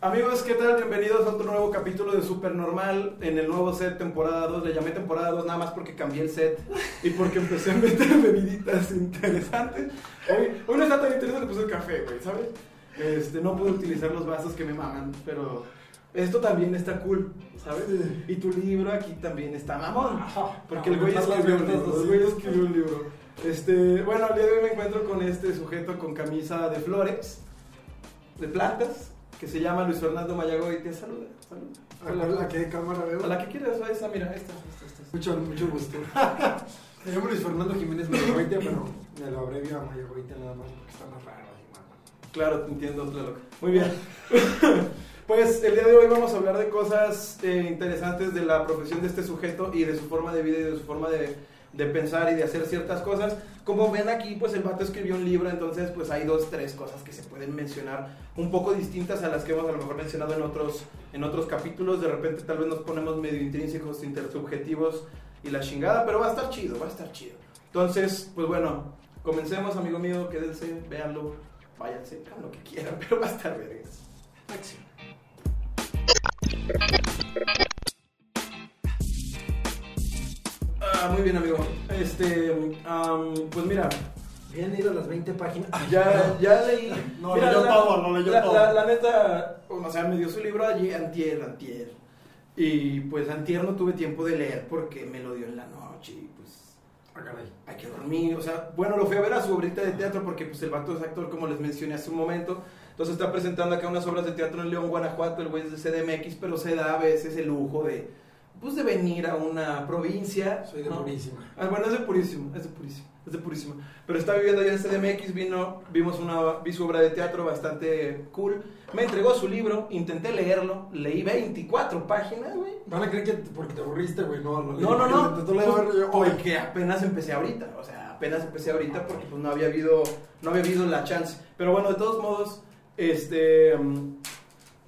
Amigos, ¿qué tal? Bienvenidos a otro nuevo capítulo de Supernormal en el nuevo set temporada 2. Le llamé temporada 2 nada más porque cambié el set y porque empecé a meter bebiditas interesantes. Hoy, hoy no está tan interesante, puse el café, güey, ¿sabes? Este, no pude utilizar los vasos que me maman, pero esto también está cool, ¿sabes? Y tu libro aquí también está mamón. Porque el güey escribió un libro. El güey escribió un libro. Este, bueno, el día de hoy me encuentro con este sujeto con camisa de flores, de plantas, que se llama Luis Fernando Mayagoy. Te saluda, saluda. ¿A la que cámara veo? A la que quieras, a esa, mira, esta, esta, esta. Mucho, mucho gusto. Me llamo Luis Fernando Jiménez Mayagoite, pero me lo abrevio a Mayagoite nada más porque está más raro. Claro, te entiendo. Muy bien. Pues el día de hoy vamos a hablar de cosas eh, interesantes de la profesión de este sujeto y de su forma de vida y de su forma de, de pensar y de hacer ciertas cosas. Como ven aquí, pues el vato escribió un libro, entonces pues hay dos, tres cosas que se pueden mencionar un poco distintas a las que hemos a lo mejor mencionado en otros, en otros capítulos. De repente tal vez nos ponemos medio intrínsecos, intersubjetivos y la chingada, pero va a estar chido, va a estar chido. Entonces, pues bueno, comencemos, amigo mío, quédense, véanlo, váyanse, hagan lo que quieran, pero va a estar vergas. Acción. Ah, muy bien, amigo. Este, pues mira, Bien ido las 20 páginas. Ay, ya, ya leí. No, Mira, leyó la- todo, no leyó la, todo. La, la neta, o sea, me dio su libro allí, antier, antier. Y pues antier no tuve tiempo de leer porque me lo dio en la noche y pues Ah, hay que dormir. O sea, bueno, lo fui a ver a su obrita de teatro porque pues el vato es actor, como les mencioné hace un momento. Entonces está presentando acá unas obras de teatro en León, Guanajuato, el güey es de CDMX, pero se da a veces el lujo de, pues de venir a una provincia. Soy de ¿no? purísima. Ah, bueno, es de purísimo, es de purísimo, es de purísimo. Pero está viviendo allá en CDMX, vino, vimos una, vi su obra de teatro bastante cool. Me entregó su libro, intenté leerlo, leí 24 páginas, güey. Van a creer que porque te aburriste, güey. No, lo leí No, no, no. leer yo, Pues, porque apenas empecé ahorita, o sea, apenas empecé ahorita porque pues no había habido, no había habido la chance. Pero bueno, de todos modos, este, mm,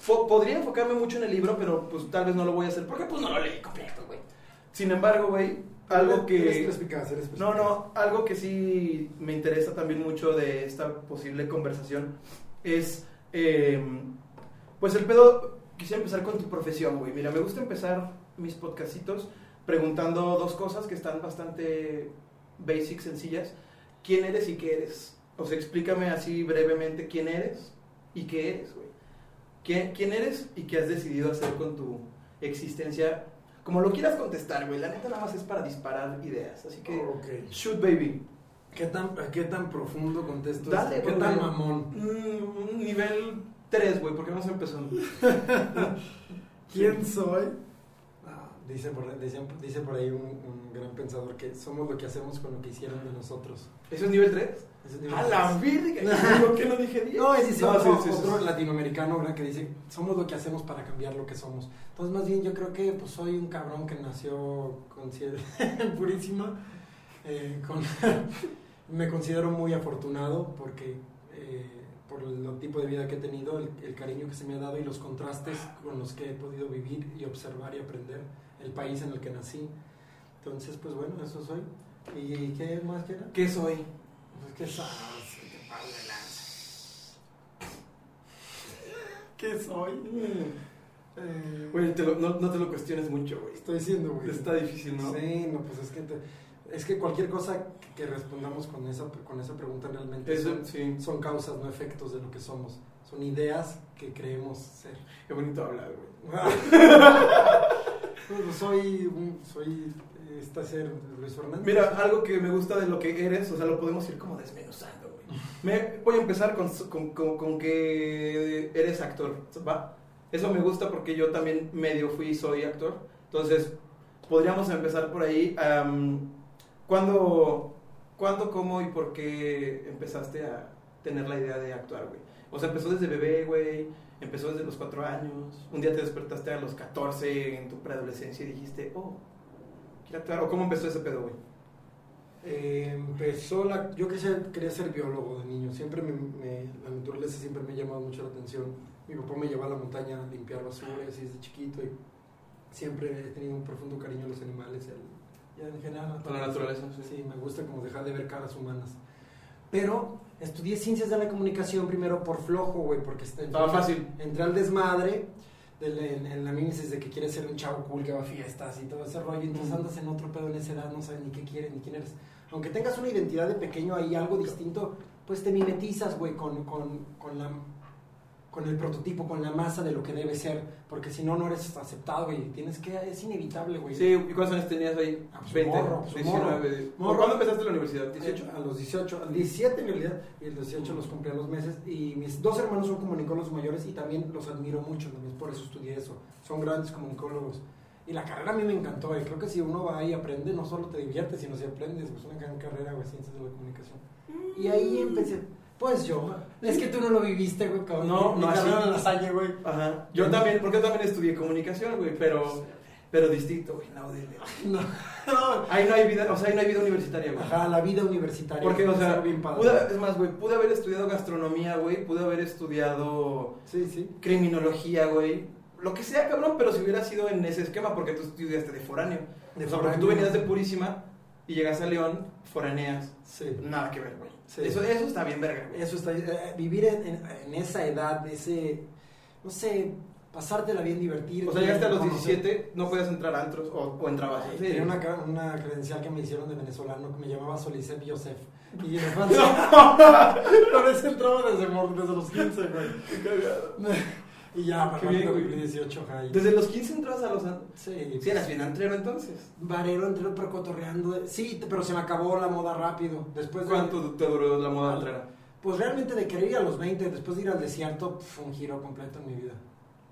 podría enfocarme mucho en el libro, pero pues tal vez no lo voy a hacer porque pues no lo leí completo, güey. Sin embargo, güey, algo Eres que... perspicaz, eres No, perspicaz. no, algo que sí me interesa también mucho de esta posible conversación es, eh, pues el pedo, quisiera empezar con tu profesión, güey. Mira, me gusta empezar mis podcastitos preguntando dos cosas que están bastante basic, sencillas. ¿Quién eres y qué eres? O sea, explícame así brevemente quién eres y qué eres. ¿Quién, ¿Quién eres y qué has decidido hacer con tu existencia? Como lo quieras contestar, güey. La neta nada más es para disparar ideas. Así que, Ok. shoot, baby. ¿Qué tan, ¿Qué tan profundo contesto Dale, esto? ¿Qué tan mamón? Mm, nivel 3, güey, porque vamos empezando. ¿Quién soy? Dice, por, dice, dice por ahí un, un gran pensador que somos lo que hacemos con lo que hicieron de nosotros. ¿Eso es nivel 3? Ese es nivel A la tres. virgen. ¿Por qué no dije 10? No, es dice No, otro, sí, sí, otro sí. latinoamericano ¿verdad? que dice, somos lo que hacemos para cambiar lo que somos. Entonces, más bien yo creo que pues, soy un cabrón que nació con purísima. eh, con- me considero muy afortunado porque eh, por el tipo de vida que he tenido, el, el cariño que se me ha dado y los contrastes con los que he podido vivir y observar y aprender el país en el que nací. Entonces, pues bueno, eso soy. ¿Y qué más que? ¿Qué soy? Pues sabes, paro de lanza. ¿Qué soy? Eh, Güey, te lo- no, no te lo cuestiones mucho, güey. estoy diciendo, güey. Está difícil, ¿no? Sí, no, pues es que te- es que cualquier cosa que, que respondamos con esa con esa pregunta realmente Eso, son, sí. son causas, no efectos de lo que somos. Son ideas que creemos ser. Qué bonito hablar, güey. Pues soy un- soy este ser Luis Fernández. Mira, algo que me gusta de lo que eres, o sea, lo podemos ir como desmenuzando, güey. Me, voy a empezar con, con, con- con que eres actor, ¿va? Eso me gusta porque yo también medio fui y soy actor. Entonces, podríamos empezar por ahí. Am, ¿cuándo, ¿Cuándo, cómo y por qué empezaste a tener la idea de actuar, güey? O sea, empezó desde bebé, güey. Empezó desde los cuatro años. Un día te despertaste a los 14 en tu preadolescencia y dijiste, oh, quiero actuar. ¿O cómo empezó ese pedo, güey? Eh, empezó la. Yo quería, quería ser biólogo de niño. Siempre me, me- la naturaleza siempre me ha llamado mucho la atención. Mi papá me llevaba a la montaña a limpiar basura así desde chiquito. Y siempre he tenido un profundo cariño a los animales. y al- y en general la naturaleza, sí. Sí, me gusta como dejar de ver caras humanas. Pero Estudié ciencias de la comunicación primero por flojo, güey, porque está- Estaba fácil. entré al desmadre en, en la mímesis de que quieres ser un chavo cool que va a fiestas y todo ese rollo, entonces andas en otro pedo en esa edad, no sabes ni qué quieres ni quién eres. Aunque tengas una identidad de pequeño ahí, algo distinto, pues te mimetizas, güey, con, con, con la con el prototipo, con la masa de lo que debe ser, porque si no, no eres aceptado, güey, tienes que, es inevitable, güey. Sí, ¿y cuántos años tenías ahí? Ah, pues, 20, morro, pues, 19. morro. ¿Cuándo empezaste la universidad? ¿18? A los 18, al 17 en realidad, y el 18 los cumplí a los meses. Y mis dos hermanos son comunicólogos mayores y también los admiro mucho, también por eso estudié eso. Son grandes comunicólogos. Y la carrera a mí me encantó, y creo que si uno va y aprende, no solo te diviertes, sino si aprendes, pues una gran carrera, güey, ciencias de la comunicación. Y ahí empecé, pues yo, es que tú no lo viviste, güey, cabrón. No, no, así. en la Salle, güey. Ajá. Yo también, porque yo también estudié comunicación, güey, pero, pero distinto, güey. No, de- de- No, no. Ahí no hay vida, o sea, ahí no hay vida universitaria, güey. Ajá, la vida universitaria. Porque, o sea, bien padre. pude, es más, güey, pude haber estudiado gastronomía, güey, pude haber estudiado Sí, sí. criminología, güey, lo que sea, cabrón, pero si hubiera sido en ese esquema, porque tú estudiaste de foráneo. De o sea, porque foráneo. tú venías de Purísima y llegaste a León, foraneas. Sí. Nada que ver, güey. Sí. Eso, eso está bien verga, güey. Eso está, eh, vivir en, en- en esa edad, ese, no sé, pasártela bien, divertir. O sea, llegaste a los conocer. 17, no podías entrar a antros o, o entrabas. Ay, Sí. Tenía una, una credencial que me hicieron de venezolano que me llamaba Solicep Yosef. Y en Francia, con ese entraba desde, desde los 15, güey. Qué cagado. Y ya, para cuando güey. cumplí 18, ajá, y- Desde los 15 entrabas a los. Sí, Sí, eras bien antrero entonces. Varero entré pero cotorreando. Sí, pero se me acabó la moda rápido. Después de- ¿Cuánto te duró la moda antrera? Pues realmente de querer ir a los 20, después de ir al desierto, fue un giro completo en mi vida.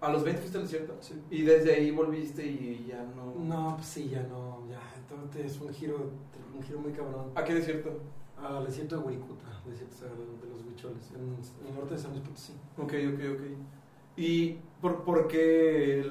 A los 20 fuiste al desierto. Sí. Y desde ahí volviste y ya no. No, pues sí, ya no, ya, entonces es un giro, un giro muy cabrón. ¿A qué desierto? Al desierto de Huiricuta, desierto de los huicholes, en, en el norte de San Luis Potosí. Ok, ok, ok. ¿Y por, por qué?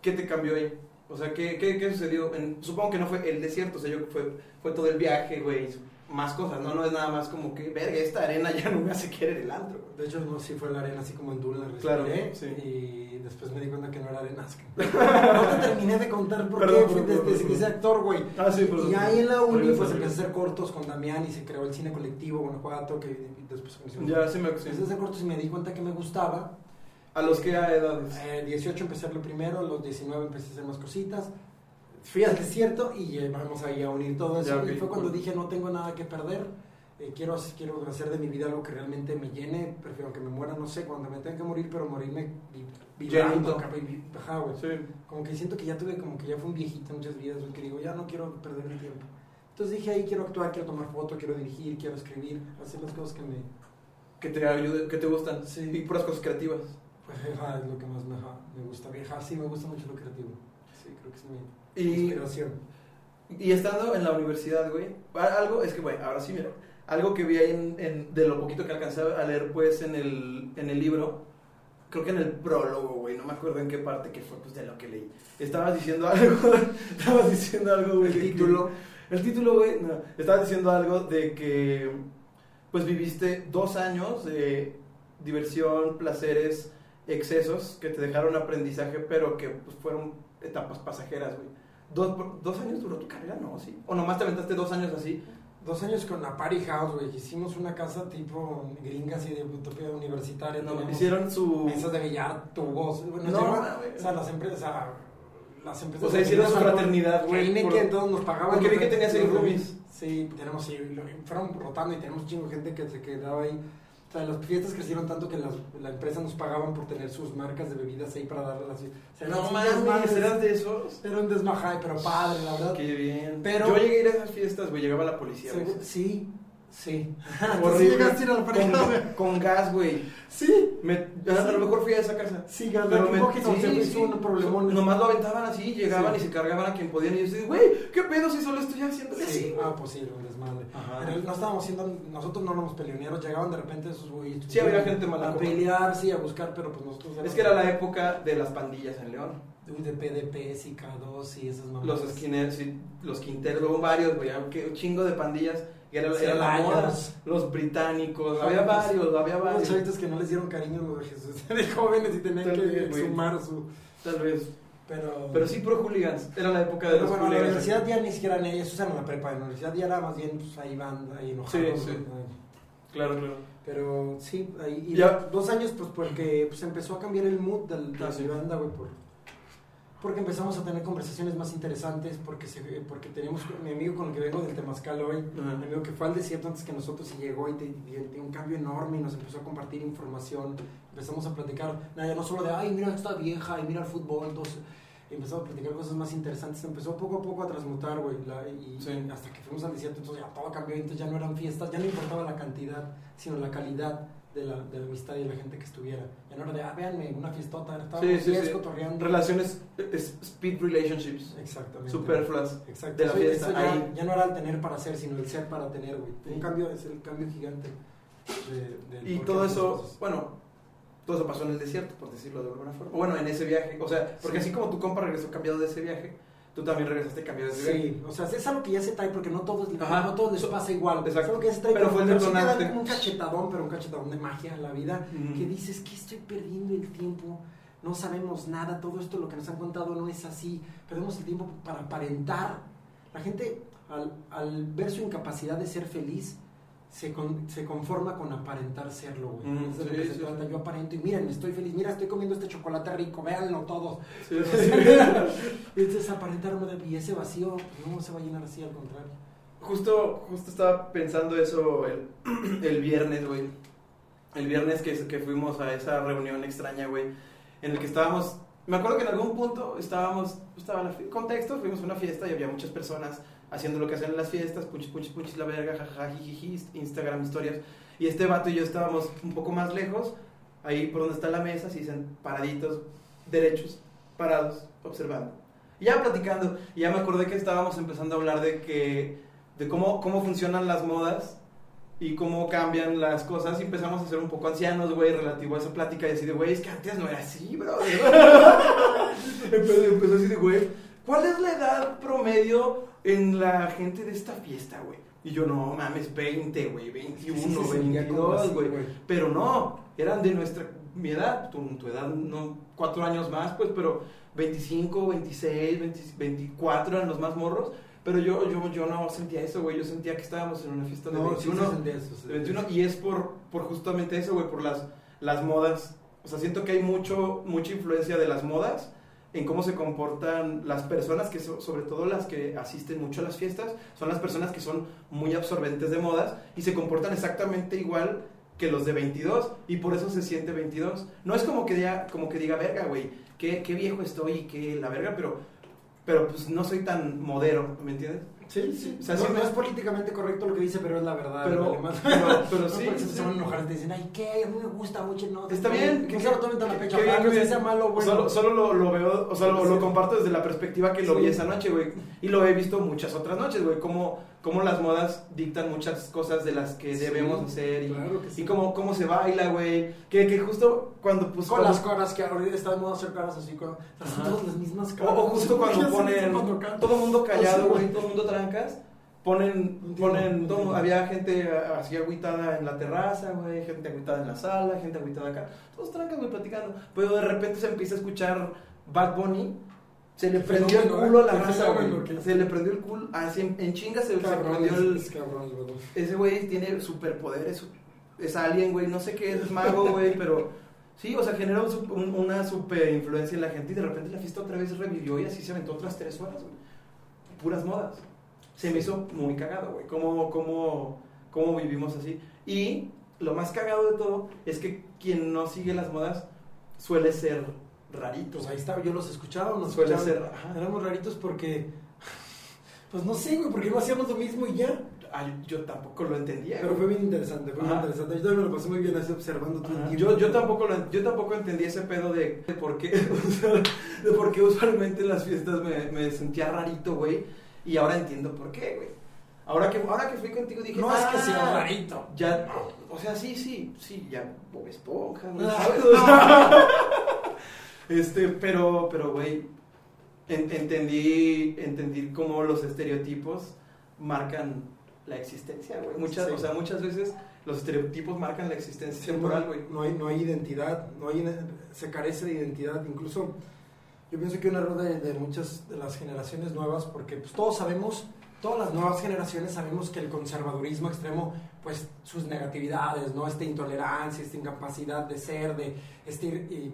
¿Qué te cambió ahí? O sea, ¿qué, qué, qué sucedió? En- supongo que no fue el desierto, o sea, yo fue, fue todo el viaje, güey, más cosas, ¿no? No es nada más como que, verga, esta arena ya no me hace querer el antro. güey". De hecho, no, sí fue la arena así como en Dula, Claro, sí. y después me di cuenta que no era arena. es que- No te terminé de contar por Perdón, qué fui desde hice actor, güey. Ah, sí, Y ahí en la uni, pues empecé a hacer cortos con Damián y se creó el cine colectivo Guanajuato, que después. Ya, sí me Empecé a hacer cortos y me di cuenta que me gustaba. ¿A los qué edades? Eh, 18 empecé a primero, a los 19 empecé a hacer más cositas. Fui al desierto y eh, vamos ahí a unir todo eso. Ya, ok, y fue cuando dije, no tengo nada que perder. eh, quiero, quiero hacer de mi vida algo que realmente me llene. Prefiero que me muera, no sé, cuando me tenga que morir, pero morirme vi- vibrando. Sí. Como que siento que ya tuve, como que ya fue un viejito muchas vidas, que digo, ya no quiero perder el tiempo. Entonces dije, ahí quiero actuar, quiero tomar foto, quiero dirigir, quiero escribir, hacer las cosas que me... Que te ayuden, que te gustan. Sí. Y puras cosas creativas. Es lo que más me, gusta. Viajar, sí, me gusta mucho lo creativo. Sí, creo que es mi Y, inspiración. y estando en la universidad, güey, algo, es que, güey, ahora sí, mira, algo que vi ahí en, en- de lo poquito que alcancé a leer, pues, en el, en el libro, creo que en el prólogo, güey, no me acuerdo en qué parte que fue, pues, de lo que leí. Estabas diciendo algo, estabas diciendo algo, güey. El título. El título, güey, no, estabas diciendo algo de que, pues, viviste dos años de diversión, placeres, excesos que te dejaron aprendizaje, pero que, pues, fueron etapas pasajeras, güey. Dos, dos años duró tu carrera, ¿no? ¿Sí? ¿O nomás te aventaste dos años así? Dos años con la Party House, güey. Hicimos una casa tipo gringa, así de utopía universitaria. No, hicieron su... mesas de billar, tubos. Bueno, No, mames. o sea, las empresas, o sea, las empresas. O sea, hicieron su fraternidad, güey, Que por- que todos nos pagaban. porque vi que tenías los- roomies. Sí, tenemos, sí, fueron rotando y tenemos chingo gente que se quedaba ahí. O sea, las fiestas crecieron tanto que las, la empresa nos pagaban por tener sus marcas de bebidas ahí para darlas así. O sea, No eran mames. ¿eras de esos? Era un desmajay, pero padre, la verdad. Qué bien. Pero- Yo llegué a ir a esas fiestas, güey, llegaba la policía. Sí, sí. Horrible. ¿Sí llegaste a ir con, con gas, güey. Sí. Me- a lo mejor fui a esa casa. Sí, gas Pero me- sí, se me sí. un problemón. Nomás lo aventaban así, llegaban Sí. y se cargaban a quien podían. Y yo así, güey, ¿qué pedo si solo estoy haciendo así? Sí, ah, pues sí, un desmadre. Pero no estábamos siendo, nosotros no éramos peleoneros, llegaban de repente esos güeyes. Sí, había gente mala A pelear, sí, a buscar, pero pues nosotros Es que era la época de las pandillas en León. Uy, de PDP, y K2 y esas mamadas. Los skinheads, sí, los quinteros, luego varios, güey, un chingo de pandillas. Y era, Sí, era la moda. Los británicos, había varios, había varios. chavitos que no les dieron cariño los de Jesús, de jóvenes y tenían Tal que vez, sumar su... Tal vez. Pero, Pero sí, pro hooligans. Era la época de Pero los bueno, la hooligans. universidad ya ni siquiera eran ellos, eran la prepa, en la universidad ya era más bien, pues ahí van, ahí enojados. Sí, sí. Claro, claro. Pero sí, ahí, y Ya. dos años pues porque pues empezó a cambiar el mood del, de la banda, güey, por, porque empezamos a tener conversaciones más interesantes, porque se, porque teníamos mi amigo con el que vengo del Temazcal hoy, mi amigo que fue al desierto antes que nosotros y llegó y dio un cambio enorme y nos empezó a compartir información, empezamos a platicar, nada, no solo de, ay, mira esta vieja y mira el fútbol, entonces empezamos a platicar cosas más interesantes, empezó poco a poco a transmutar, güey, y Sí. hasta que fuimos al desierto, entonces ya todo cambió, entonces ya no eran fiestas, ya no importaba la cantidad, sino la calidad de la, de la amistad y de la gente que estuviera. Ya no era de, ah, véanme, una fiestota, estábamos Sí, sí, sí. cotorreando. Relaciones, es- speed relationships. Exactamente. Superfluas. Exacto. de la fiesta, eso ya, ahí. ya no era el tener para ser, sino el ser para tener, güey. Un cambio, es el cambio gigante. de- del Y todo eso, cosas. bueno, todo eso pasó en el desierto, por decirlo de alguna forma. Bueno, en ese viaje, o sea, porque Sí. así como tu compa regresó cambiado de ese viaje, tú también regresaste cambiado de viaje. Sí, o sea, es algo que ya se trae porque no todos, Ajá. no todos les pasa igual. Exacto. Es algo que ya se trae, Pero fue el detonante. un cachetadón, pero un cachetadón de magia a la vida. Que dices que estoy perdiendo el tiempo, no sabemos nada, todo esto lo que nos han contado no es así, perdemos el tiempo para aparentar. La gente, al, al ver su incapacidad de ser feliz, se, con- se conforma con aparentar serlo, güey. Mm, es de lo sí, que se sí, trata. sí. Yo aparento y miren, estoy feliz, mira, estoy comiendo este chocolate rico, véanlo todos. Sí, sí, sí. Entonces aparentar y ese vacío no se va a llenar así, al contrario. Justo, justo estaba pensando eso el, el viernes, güey. El viernes que, que fuimos a esa reunión extraña, güey. En el que estábamos. Me acuerdo que en algún punto estábamos. Estaba fi- contexto, fuimos a una fiesta y había muchas personas haciendo lo que hacen en las fiestas: punchis, punchis, punchis, la verga, jajaja, Instagram, historias. Y este vato y yo estábamos un poco más lejos, ahí por donde está la mesa, así dicen paraditos, derechos, parados, observando. Y ya platicando, y ya me acordé que estábamos empezando a hablar de que de cómo, cómo funcionan las modas y cómo cambian las cosas y empezamos a ser un poco ancianos, güey, relativo a esa plática y así de, güey, es que antes no era así, bro. empezó así de, güey, ¿cuál es la edad promedio en la gente de esta fiesta, güey? Y yo, no mames, 20, güey, 21, Sí, se sentía como 22, así, güey. Pero no, eran de nuestra mi edad, tu, tu edad, no, cuatro años más, pues, pero 25, 26, 20 24 eran los más morros. Pero yo, yo, yo no sentía eso, güey. Yo sentía que estábamos en una fiesta de No, sí 21. se sentía eso, de 21 y es por, por justamente eso, güey, por las, las modas. O sea, siento que hay mucho, mucha influencia de las modas en cómo se comportan las personas, que so- sobre todo las que asisten mucho a las fiestas, son las personas que son muy absorbentes de modas y se comportan exactamente igual que los de 22 y por eso se siente 22. No es como que diga, como que diga verga, güey, qué, qué viejo estoy y qué la verga, pero, pero pues no soy tan modero, ¿me entiendes? Sí, sí. O sea, no, sí no es políticamente correcto lo que dice, pero es la verdad. Pero- pero- pero No, sí, porque sí, se van a enojar y te dicen, ay, ¿qué? A mí me gusta mucho. No, Está no, bien, No que- se lo tomen tan a que- pecho. que que no bien. sea malo, bueno. Solo, solo lo, lo veo, o sea, lo, lo comparto desde la perspectiva que lo vi esa noche, güey. Y lo he visto muchas otras noches, güey. Cómo, cómo las modas dictan muchas cosas de las que Sí, debemos hacer. Y, claro que sí. y cómo, cómo se baila, güey. Que, que justo cuando, pues. Con cuando- las caras que ahorita está de moda hacer caras así, con, todas las mismas o, caras. o justo ¿Por qué cuando ponen. Todo mundo callado, güey. todo mundo trancas. Ponen, ponen, todo- había gente así agüitada en la terraza, güey, gente agüitada en la sala, gente agüitada acá, todos trancas, güey, platicando. Pero de repente se empieza a escuchar Bad Bunny, se le Qué prendió el culo a ¿eh? la raza, güey. Se le prendió el culo, así en, en chinga se, se Cabrón, prendió es, el... es cabrón, güey. Ese güey tiene superpoderes, es alien, güey, no sé qué es, es mago, güey, pero... Sí, o sea, generó un- una super influencia en la gente y de repente la fiesta otra vez revivió y así se aventó otras tres horas, güey. Puras modas. Se me hizo muy cagado, güey. ¿Cómo, cómo, cómo vivimos así? Y lo más cagado de todo es que quien no sigue las modas suele ser rarito. Pues ahí está, yo los escuchaba, nos Suele escuchaban. ser, ajá. Éramos raritos porque. Pues no sé, güey, porque no hacíamos lo mismo y ya. Ay, yo tampoco lo entendía. Pero fue bien interesante, fue bien interesante. Yo también me lo pasé muy bien así observando todo el tiempo. Yo, yo, tampoco lo- yo tampoco entendí ese pedo de, de por qué, o sea, de por qué usualmente en las fiestas me, me sentía rarito, güey. Y ahora entiendo por qué, güey. Ahora que, ahora que fui contigo dije, No es que "Ah, sea rarito. Ya, o sea, sí, sí, sí, ya Bob Esponja, güey, Ah, ¿sabes? O sea, este, pero, pero, güey, en- entendí, entendí cómo los estereotipos marcan la existencia, güey. Muchas, Sí. o sea, muchas veces los estereotipos marcan la existencia Sí, temporal, no, güey. no hay, no hay identidad, no hay, se carece de identidad. Incluso yo pienso que un error de, de muchas de las generaciones nuevas, porque pues, todos sabemos todas las nuevas generaciones sabemos que el conservadurismo extremo, pues sus negatividades, ¿no? Esta intolerancia, esta incapacidad de ser, de este, y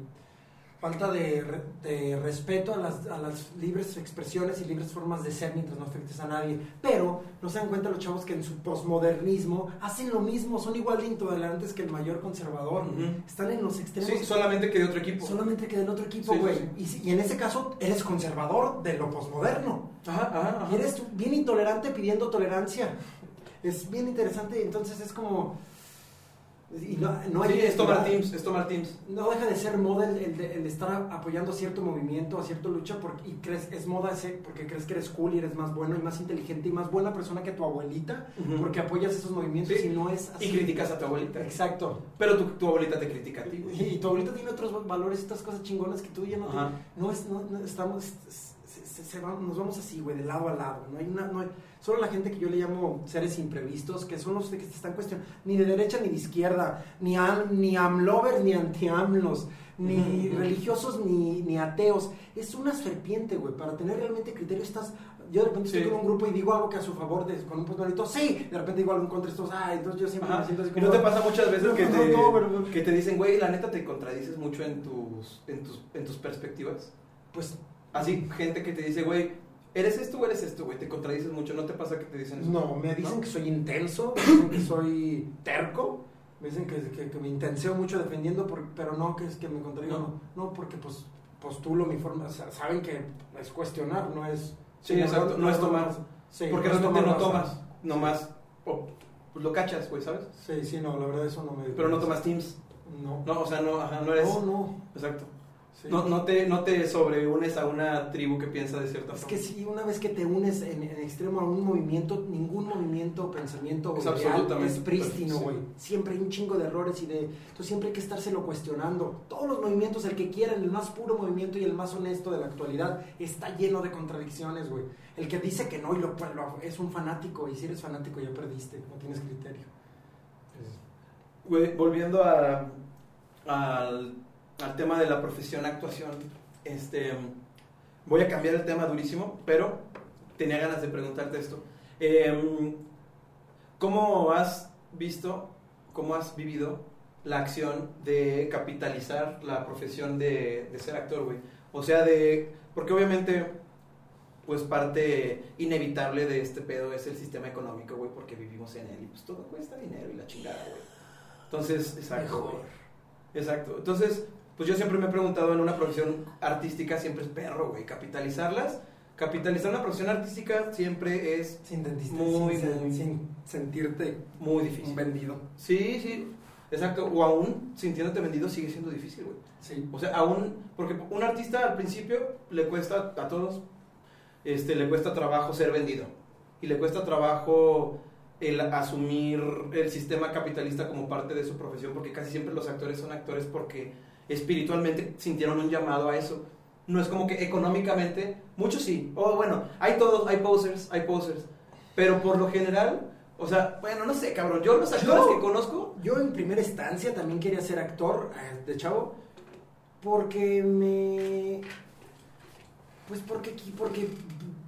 falta de, re- de respeto a las, a las libres expresiones y libres formas de ser mientras no afectes a nadie. Pero no se dan cuenta los chavos que en su posmodernismo hacen lo mismo, son igual de intolerantes que el mayor conservador. Ujú. Están en los extremos. Sí, solamente que de otro equipo. Solamente que del otro equipo, Sí, sí, güey. sí. Y, en ese caso, eres conservador de lo posmoderno. Ajá, ajá, ajá. Y eres bien intolerante pidiendo tolerancia. Es bien interesante, entonces es como... Y no, no hay Sí, es tomar teams, es tomar teams. No deja de ser moda el, el de, el de estar apoyando a cierto movimiento, a cierta lucha, porque, y crees, es moda ese, porque crees que eres cool y eres más bueno y más inteligente y más buena persona que tu abuelita, porque apoyas esos movimientos Sí. y no es así. Y criticas a tu abuelita. Exacto. Pero tu, tu abuelita te critica a ti. Y tu abuelita tiene otros valores, estas cosas chingonas que tú ya no te-. No es, no, no, estamos, se- se va- nos vamos así, güey, de lado a lado. No hay una, no hay, solo la gente que yo le llamo seres imprevistos, que son los que te están cuestionando, ni de derecha ni de izquierda, ni, am- ni amlovers ni anti-amlos, ni religiosos ni, ni ateos. Es una serpiente, güey, para tener realmente criterio estás... Yo de repente Sí. estoy con un grupo y digo algo que a su favor, de, con un personalito, sí, de repente digo algo en contra estos, ah, entonces yo siempre Ajá. me siento así ¿Y como... no te pasa muchas veces que No, te, no, pero- que te dicen, güey, la neta te contradices mucho en tus, en tus, en tus perspectivas? Pues Así, gente que te dice, güey, ¿eres esto o eres esto, güey? Te contradices mucho, ¿no te pasa que te dicen eso? No, me dicen ¿No? que soy intenso, me dicen que soy terco, me dicen que, que- que me intenseo mucho defendiendo, por- pero no que es que me contradigo, no. No. no, porque pues postulo mi forma, o sea, saben que es cuestionar, no es... Sí, exacto, no es tomar. Sí, Porque realmente no tomas, nomás o, pues lo cachas, güey, ¿sabes? Sí, sí, no, la verdad eso no me... Pero no tomas teams. No, No, o sea, no, ajá, no eres... no, no. Exacto. Sí. No, no, te, no te sobreunes a una tribu que piensa de cierta Es forma. que si una vez que te unes en, en extremo a un movimiento, ningún movimiento, pensamiento o Es ideal absolutamente es prístino, güey. sí. Siempre hay un chingo de errores y de... Entonces siempre hay que estárselo cuestionando. Todos los movimientos, el que quieran, el más puro movimiento y el más honesto de la actualidad, está lleno de contradicciones, güey. El que dice que no y lo, lo- es un fanático, y si eres fanático ya perdiste, no tienes criterio. Güey, volviendo a, al, al tema de la profesión actuación, este, voy a cambiar el tema durísimo, pero tenía ganas de preguntarte esto. Em, ¿Cómo has visto, cómo has vivido la acción de capitalizar la profesión de, de ser actor, güey? O sea, de, porque obviamente, pues parte inevitable de este pedo es el sistema económico, güey, porque vivimos en él y pues todo cuesta dinero y la chingada, güey. Entonces, exacto. Mejor. Exacto. Entonces, pues yo siempre me he preguntado en una profesión artística siempre es perro, güey, capitalizarlas. Capitalizar una profesión artística siempre es Sin dentista, Muy, sin, muy- sin sentirte muy difícil. vendido. Sí, sí, exacto. O aún sintiéndote vendido sigue siendo difícil, güey. Sí. O sea, aún, porque un artista al principio le cuesta a todos, este, le cuesta trabajo ser vendido. Y le cuesta trabajo el asumir el sistema capitalista como parte de su profesión, porque casi siempre los actores son actores porque espiritualmente sintieron un llamado a eso. No es como que económicamente, muchos sí. O bueno, hay todos, hay posers, hay posers. Pero por lo general, o sea, bueno, no sé, cabrón. Yo los actores Yo- que conozco, Yo en primera instancia también quería ser actor eh, de chavo porque me pues porque aquí porque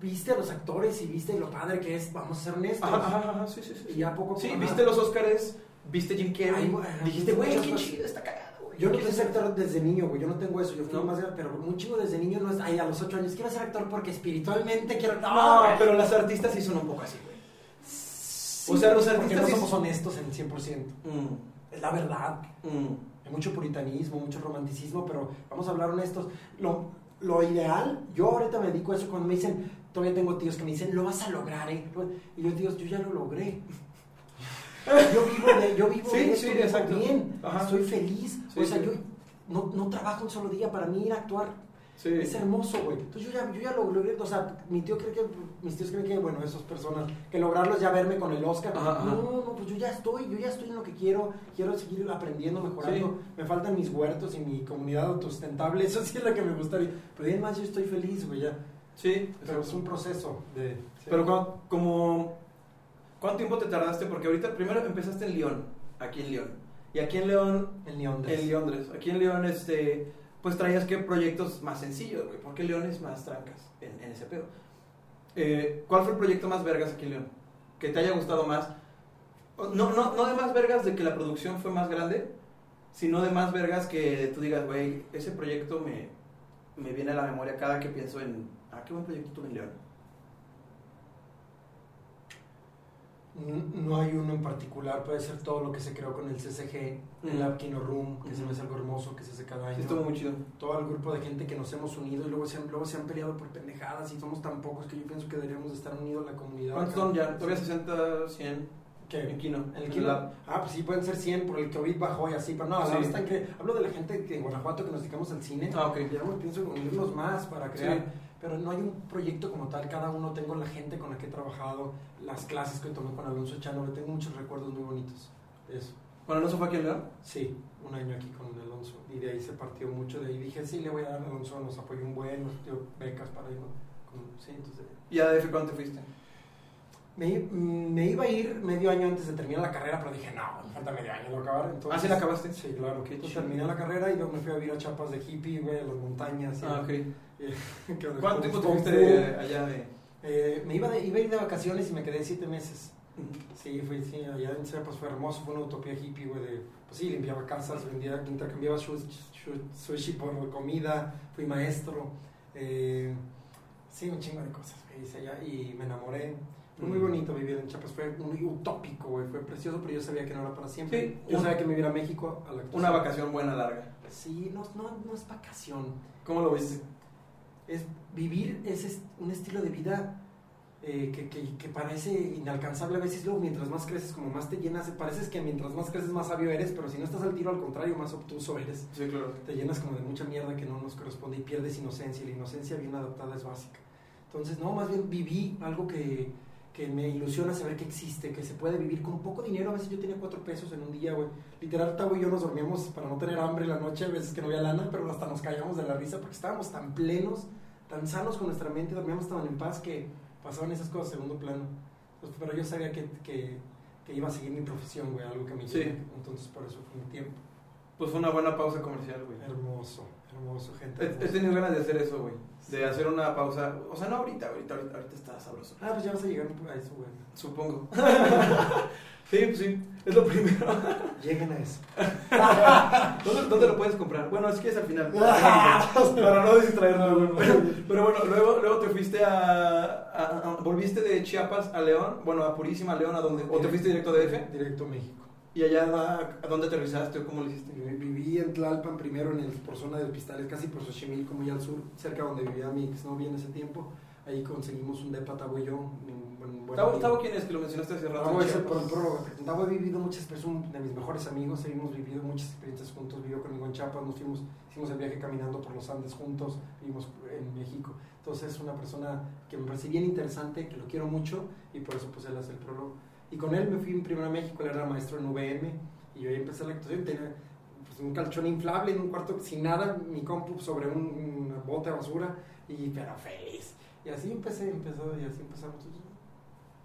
viste a los actores y viste lo padre que es, vamos a ser honestos. Ajá, ajá, ajá, sí, sí, sí. Y a poco Sí, ajá. viste los Oscars, viste Jim Carrey, Ay, bueno, dijiste, güey, qué chido, está cagado. Yo no quise ser actor desde niño, güey. Yo no tengo eso. Yo fui No. más grande, pero muy chico desde niño no es. Ay, a los 8 años quiero ser actor porque espiritualmente quiero. No, güey. pero las artistas sí son un poco así, güey. Sí, o sea, los artistas no somos honestos en 100%. Mm, Es la verdad. mm. Hay mucho puritanismo, mucho romanticismo, pero vamos a hablar honestos. Lo, lo ideal, yo ahorita me dedico a eso cuando me dicen, todavía tengo tíos que me dicen, lo vas a lograr, ¿eh? Y yo digo, yo ya lo logré. Yo vivo de, yo vivo Sí, de esto, sí, vivo exacto. bien, Ajá. estoy feliz. Sí, o sea, yo no, no trabajo un solo día para mí ir a actuar. Es hermoso, güey. Entonces yo ya, yo ya lo logré. O sea, mi tío cree que, mis tíos creen que, bueno, esas personas, que lograrlo es ya verme con el Oscar. Ajá. No, no, pues yo ya estoy, yo ya estoy en lo que quiero. Quiero seguir aprendiendo, mejorando. Me faltan mis huertos y mi comunidad autosustentable. Eso sí es lo que me gustaría. Pero además yo estoy feliz, güey, ya. Sí, Pero es un proceso de... Pero como- ¿cuánto tiempo te tardaste? Porque ahorita primero empezaste en León, aquí en León. Y aquí en León, El neón en Londres, aquí en León, este, pues traías que proyectos más sencillos, güey, porque León es más trancas en, en ese pedo. Eh, ¿Cuál fue el proyecto más vergas aquí en León? Que te haya gustado más. No, no, no de más vergas de que la producción fue más grande, sino de más vergas que tú digas, güey, ese proyecto me, me viene a la memoria cada que pienso en, ah, qué buen proyecto tuve en León. No hay uno en particular, puede ser todo lo que se creó con el CCG, el Lab Kino Room, que se me hace algo hermoso, que se hace cada año. Sí, estuvo muy chido. Todo el grupo de gente que nos hemos unido y luego se han, luego se han peleado por pendejadas y somos tan pocos que yo pienso que deberíamos de estar unidos la comunidad. ¿Cuántos son ya? ¿Todavía 60, 100? ¿Qué? En Kino. ¿En el Kino? Ah, pues sí, pueden ser 100 por el COVID bajó y así, pero no, Sí. la verdad es que hablo de la gente que en Guanajuato que nos dedicamos al cine. Ah, ok. Ya pienso en unirnos más para crear. Sí. Pero no hay un proyecto como tal, cada uno tengo la gente con la que he trabajado, las clases que tomé con Alonso Chano, le tengo muchos recuerdos muy bonitos eso. Bueno, ¿no se fue aquí en León? Sí, un año aquí con Alonso y de ahí se partió mucho, de ahí dije, sí, le voy a dar a Alonso, nos apoyó un buen, nos dio becas para ir, ¿no? Con- sí, entonces... ¿Y a DF cuándo te fuiste? Me, mm, me iba a ir medio año antes de terminar la carrera, pero dije, no, me falta medio año de acabar. Entonces, ¿Ah, sí la acabaste? Sí, claro. Entonces chido. terminé la carrera y luego me fui a vivir a Chapas de hippie, güey, a las montañas. y- Ah, ok. que donde ¿Cuánto tiempo te Kung fuiste Fu. de allá de...? Eh, me iba, de, iba a ir de vacaciones y me quedé siete meses. Sí, fui, sí, allá en Chiapas fue hermoso, fue una utopía hippie, güey, de, pues sí, limpiaba casas, vendía, intercambiaba sushi por comida, fui maestro, eh, sí, un chingo de cosas, güey, hice allá y me enamoré. Fue muy bonito vivir en Chiapas, fue muy utópico, güey, fue precioso, pero yo sabía que no era para siempre. Sí, yo un- sabía que me iba a México a la actuación. Una vacación buena, larga. Sí, no, no, no es vacación, ¿Cómo lo viste? es vivir ese un estilo de vida eh, que, que, que parece inalcanzable a veces. Luego, mientras más creces, como más te llenas, pareces que mientras más creces, más sabio eres, pero si no estás al tiro, al contrario, más obtuso eres. Sí, claro. Te llenas como de mucha mierda que no nos corresponde y pierdes inocencia. Y la inocencia bien adaptada es básica. Entonces, no, más bien viví algo que, que me ilusiona saber que existe, que se puede vivir con poco dinero. A veces yo tenía cuatro pesos en un día, güey. Literal, Tavo y yo nos dormíamos para no tener hambre la noche, a veces que no había lana, pero hasta nos callamos de la risa porque estábamos tan plenos, tan sanos con nuestra mente, dormíamos tan en paz que pasaban esas cosas a segundo plano. Pues, pero yo sabía que, que, que iba a seguir mi profesión, güey, algo que me Sí. Entonces, por eso fue mi tiempo. Pues fue una buena pausa comercial, güey. Hermoso, hermoso, gente. He, tenido ganas de hacer eso, güey. De hacer una pausa. O sea, no ahorita, ahorita, ahorita, ahorita está sabroso. Ah, pues ya vas a llegar a eso, güey. Supongo. sí, pues sí. Es lo primero. Lleguen a eso. ¿Dónde, dónde lo puedes comprar? Bueno, es que es al final. Para no distraernos, güey. Pero, pero bueno, luego, luego te fuiste a, a- a- ¿Volviste de Chiapas a León? Bueno, a Purísima, León, ¿a dónde? ¿O te fuiste directo a DF? Directo a México. ¿Y allá a, dónde aterrizaste o cómo lo hiciste? Viví- Viví en Tlalpan primero, en el, por zona de Pistales, casi por Xochimilco, muy al sur, cerca donde vivía mi exnovia en ese tiempo. Ahí conseguimos un depa, Tavo y yo. un buen- buen ¿Tavo, amigo. Tavo quién es? Que lo mencionaste hace rato. Tavo en es el pro- Tavo he vivido muchas un de mis mejores amigos, hemos vivido muchas experiencias juntos, vivió conmigo en Chiapas, nos fuimos, hicimos el viaje caminando por los Andes juntos, vivimos en México. Entonces es una persona que me parece bien interesante, que lo quiero mucho y por eso pues él hace el prólogo. Y con él me fui primero a México, él era maestro en VM y yo ahí empecé la actuación, tenía pues, un calchón inflable en un cuarto sin nada, mi compu sobre un, una bote de basura y pero feliz. Y así empecé, empezó y así empezamos.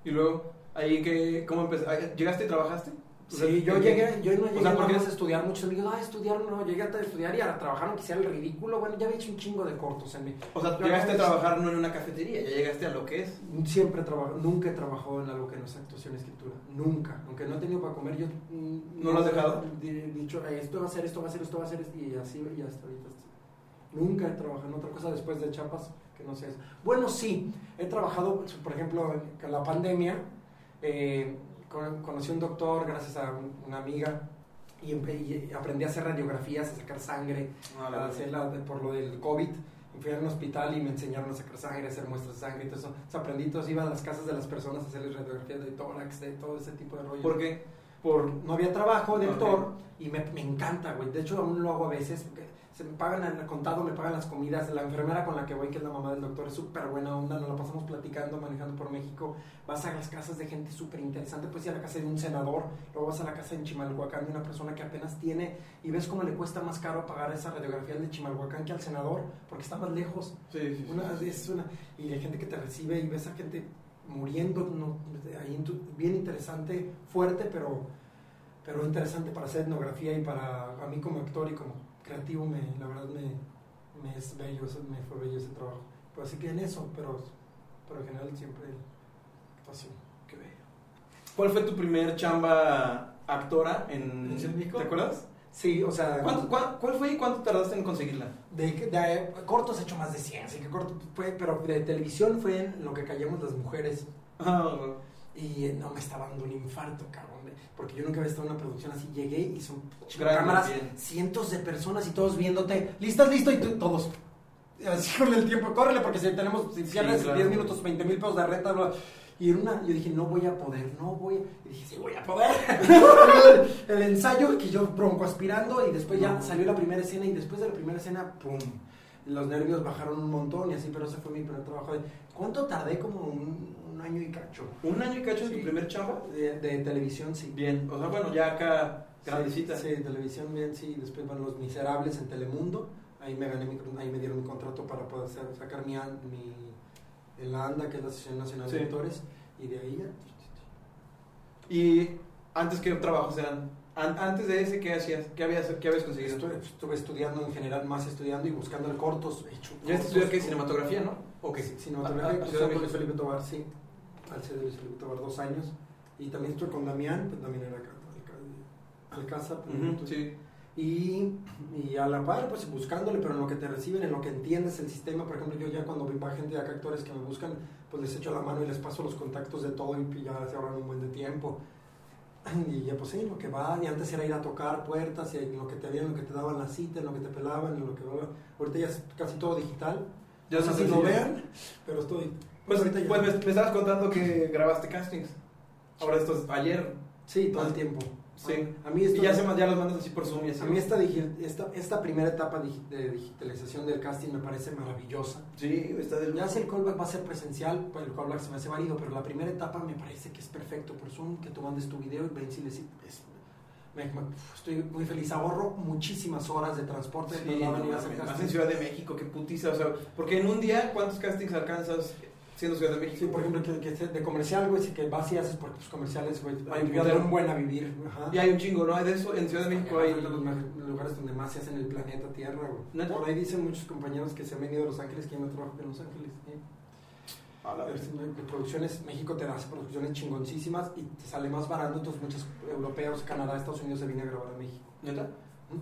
Y luego, ahí que, ¿cómo empezaste? ¿Llegaste y trabajaste? O sea, Sí, yo ¿qué- llegué, yo no llegué sea, nada porque- a estudiar, muchos amigos, ah, estudiar, no, llegué a estudiar y a trabajar, aunque sea el ridículo, bueno, ya había hecho un chingo de cortos en mí. O sea, Yo llegaste a trabajar no en una cafetería, ya llegaste a lo que es. Siempre he trabajado, nunca he trabajado en algo que no sea actuación y escritura, nunca, aunque no he tenido para comer, yo... mm, ¿No lo has dejado? He dicho, "Ay, esto va a ser, esto va a ser, esto va a ser, y así, y hasta ahorita. Nunca he trabajado en otra cosa después de Chapas que no sea eso. Bueno, sí, he trabajado, por ejemplo, en la pandemia, eh, con- conocí a un doctor gracias a un- una amiga y, y aprendí a hacer radiografías, a sacar sangre, a hacerla por lo del COVID. Fui a un hospital y me enseñaron a sacar sangre, a hacer muestras de sangre y todo eso. Entonces aprendí, entonces iba a las casas de las personas a hacerles radiografías de tórax, de todo ese tipo de rollo. ¿Por qué? Por, no había trabajo de Ok. actor y me, me encanta, güey. De hecho, aún lo hago a veces. porque Se me pagan al contado, me pagan las comidas. La enfermera con la que voy, que es la mamá del doctor, es súper buena onda. Nos la pasamos platicando, manejando por México. Vas a las casas de gente súper interesante. Puedes ir a la casa de un senador, luego vas a la casa en Chimalhuacán de una persona que apenas tiene y ves cómo le cuesta más caro pagar esa radiografía de Chimalhuacán que al senador, porque está más lejos. Sí, sí, sí. Una, es una, y hay gente que te recibe y ves a gente muriendo, no, ahí bien interesante, fuerte, pero, pero interesante para hacer etnografía y para a mí como actor y como creativo, me, la verdad me, me es bello, me fue bello ese trabajo. Pues así que en eso, pero pero en general siempre actuación. Qué bello. ¿Cuál fue tu primer chamba actora en, ¿En de México? ¿Te acuerdas? Sí, o sea, ¿Cuánto- cuál, cuál fue y cuánto tardaste en conseguirla? de, de cortos he hecho más de 100, así que corto fue, pero de televisión fue en lo que callamos las mujeres Ah, y eh, no me estaba dando un infarto, cabrón, porque yo nunca había estado en una producción así, llegué y son cámaras, bien. cientos de personas y todos viéndote, listas, listo, y tú- todos. Así con el tiempo, córrele porque si tenemos, si Sí, pierdes claro. 10 minutos, 20 mil pesos de renta, bla, y en una, yo dije, no voy a poder, no voy a, y dije, sí voy a poder. el, el ensayo que yo bronco aspirando y después ya salió la primera escena y después de la primera escena, pum, los nervios bajaron un montón y así, pero ese fue mi primer trabajo. de- ¿Cuánto tardé? Como un año y cacho. ¿Un año y cacho en Sí. tu primer chamba? De, de televisión, sí. Bien, o sea, bueno, ya acá grandecita. Sí, televisión bien, sí. Después van Los Miserables en Telemundo. Ahí me gané mi, ahí me dieron mi contrato para poder hacer- sacar mi, mi la ANDA, que es la Asociación Nacional Sí. de Actores, y de ahí ya. Y antes, ¿qué trabajos eran? An- antes de ese, ¿qué hacías? ¿Qué habías, qué habías conseguido? Estuve, estuve estudiando en general, más estudiando y buscando el cortos. He hecho Ya cortos, estudias qué? Cinematografía, ¿no? ¿O qué? Sí, Cinematografía, Ah, ah. Felipe Tobar, sí. Al ser de Luis Felipe Tobar dos años. Y también estuve con Damián, pues Damián era alca- alcázar. pues, sí. Y, y a la par, pues buscándole, pero en lo que te reciben, en lo que entiendes el sistema, por ejemplo, yo ya cuando va gente de acá, actores que me buscan, pues les echo la mano y les paso los contactos de todo y ya se ahorran un buen de tiempo. Y ya pues sí, lo que va, y antes era ir a tocar puertas, y en lo que te habían, lo que te daban la cita, en lo que te pelaban, en lo que ahorita ya es casi todo digital. Ya no sé si lo vean, pero estoy... Pues, ahorita pues me, me estabas contando que grabaste castings. Ahora esto es ayer. Sí, todo el tiempo. Sí. A mí Y esto... ya, se, ya los mandas así por Zoom y así. A mí esta, esta, esta primera etapa de digitalización del casting me parece maravillosa. Sí, está del... Ya si el callback va a ser presencial, pues el callback se me hace válido, pero la primera etapa me parece que es perfecto por Zoom, que tú mandes tu video y ven si les... es- me- me- estoy muy feliz, ahorro muchísimas horas de transporte. Sí, no, hacer mames, más en Ciudad de México, qué putiza. O sea, porque en un día, ¿cuántos castings alcanzas siendo Ciudad de México? Sí, por ejemplo, que, que de comercial, güey, si que vas y haces porque pues comerciales, güey, Hay un buen a vivir. Ajá. Y hay un chingo, ¿no? De eso. En Ciudad de México hay... De los lugares donde más se hace en el planeta Tierra, güey. ¿Neta? Por ahí dicen muchos compañeros que se han venido a Los Ángeles, que yo no trabajo en Los Ángeles. ¿eh? A la vez. Producciones, México te da producciones chingoncísimas y te sale más barato, entonces muchos europeos, Canadá, Estados Unidos se vienen a grabar a México. ¿Neta?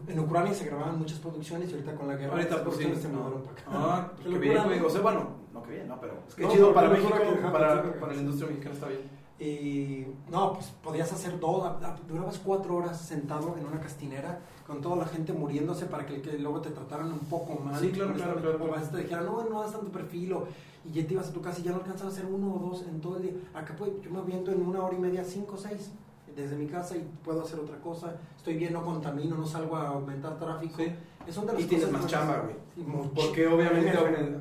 En Ucrania se grababan muchas producciones y ahorita con la guerra Ahorita, las pues sí. producciones se mudaron para acá. Ah, Qué bien, güey. O sea, bueno, no, qué bien, no, pero es que No, chido para México, que- para, sí, para la industria mexicana está bien. Y no, pues podías hacer dos, a- durabas cuatro horas sentado en una castinera con toda la gente muriéndose para que, que luego te trataran un poco mal. Sí, claro, claro, claro, claro. te dijeran, no, no hagas tanto perfil, o- y ya te ibas a tu casa y ya no alcanzabas a hacer uno o dos en todo el día. Acá pues, yo me aviento en una hora y media, cinco o seis, desde mi casa y puedo hacer otra cosa. Estoy bien, no contamino, no salgo a aumentar tráfico. Sí. Es Y tienes más chamba, güey. Sí. Porque obviamente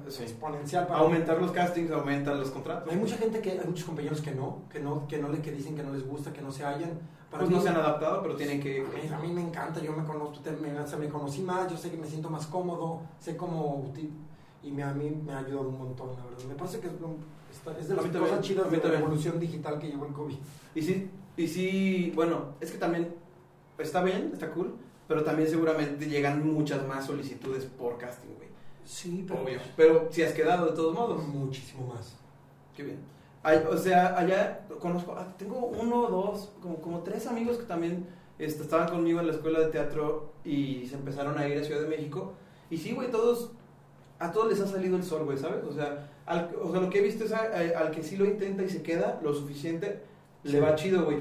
sí. exponencial para aumentar los castings, aumentan los contratos. hay mucha gente que, hay muchos compañeros que no, que no, que no le que dicen que no les gusta, que no se hallan. Para Pues mí- no se han adaptado, pero tienen que... a mí, a mí me encanta, yo me conozco, te- me, o sea, me conocí más, yo sé que me siento más cómodo, sé cómo y me, a mí me ha ayudado un montón, la verdad. Me parece que es, está- es de las cosas chidas a mí de la también. revolución digital que llevó el COVID. Y sí, y sí, bueno, es que también está bien, está cool, pero también seguramente llegan muchas más solicitudes por casting, güey. Sí, Obvio. Pero si has quedado de todos modos. muchísimo más. Qué bien. Ay, o sea, allá conozco, ah, tengo uno, dos, como, como tres amigos que también este, estaban conmigo en la escuela de teatro y se empezaron a ir a Ciudad de México. Y sí, güey, todos, a todos les ha salido el sol, güey, ¿sabes? O sea, al, o sea, lo que he visto es a- a- al que sí lo intenta y se queda lo suficiente, le Sí. va chido, güey.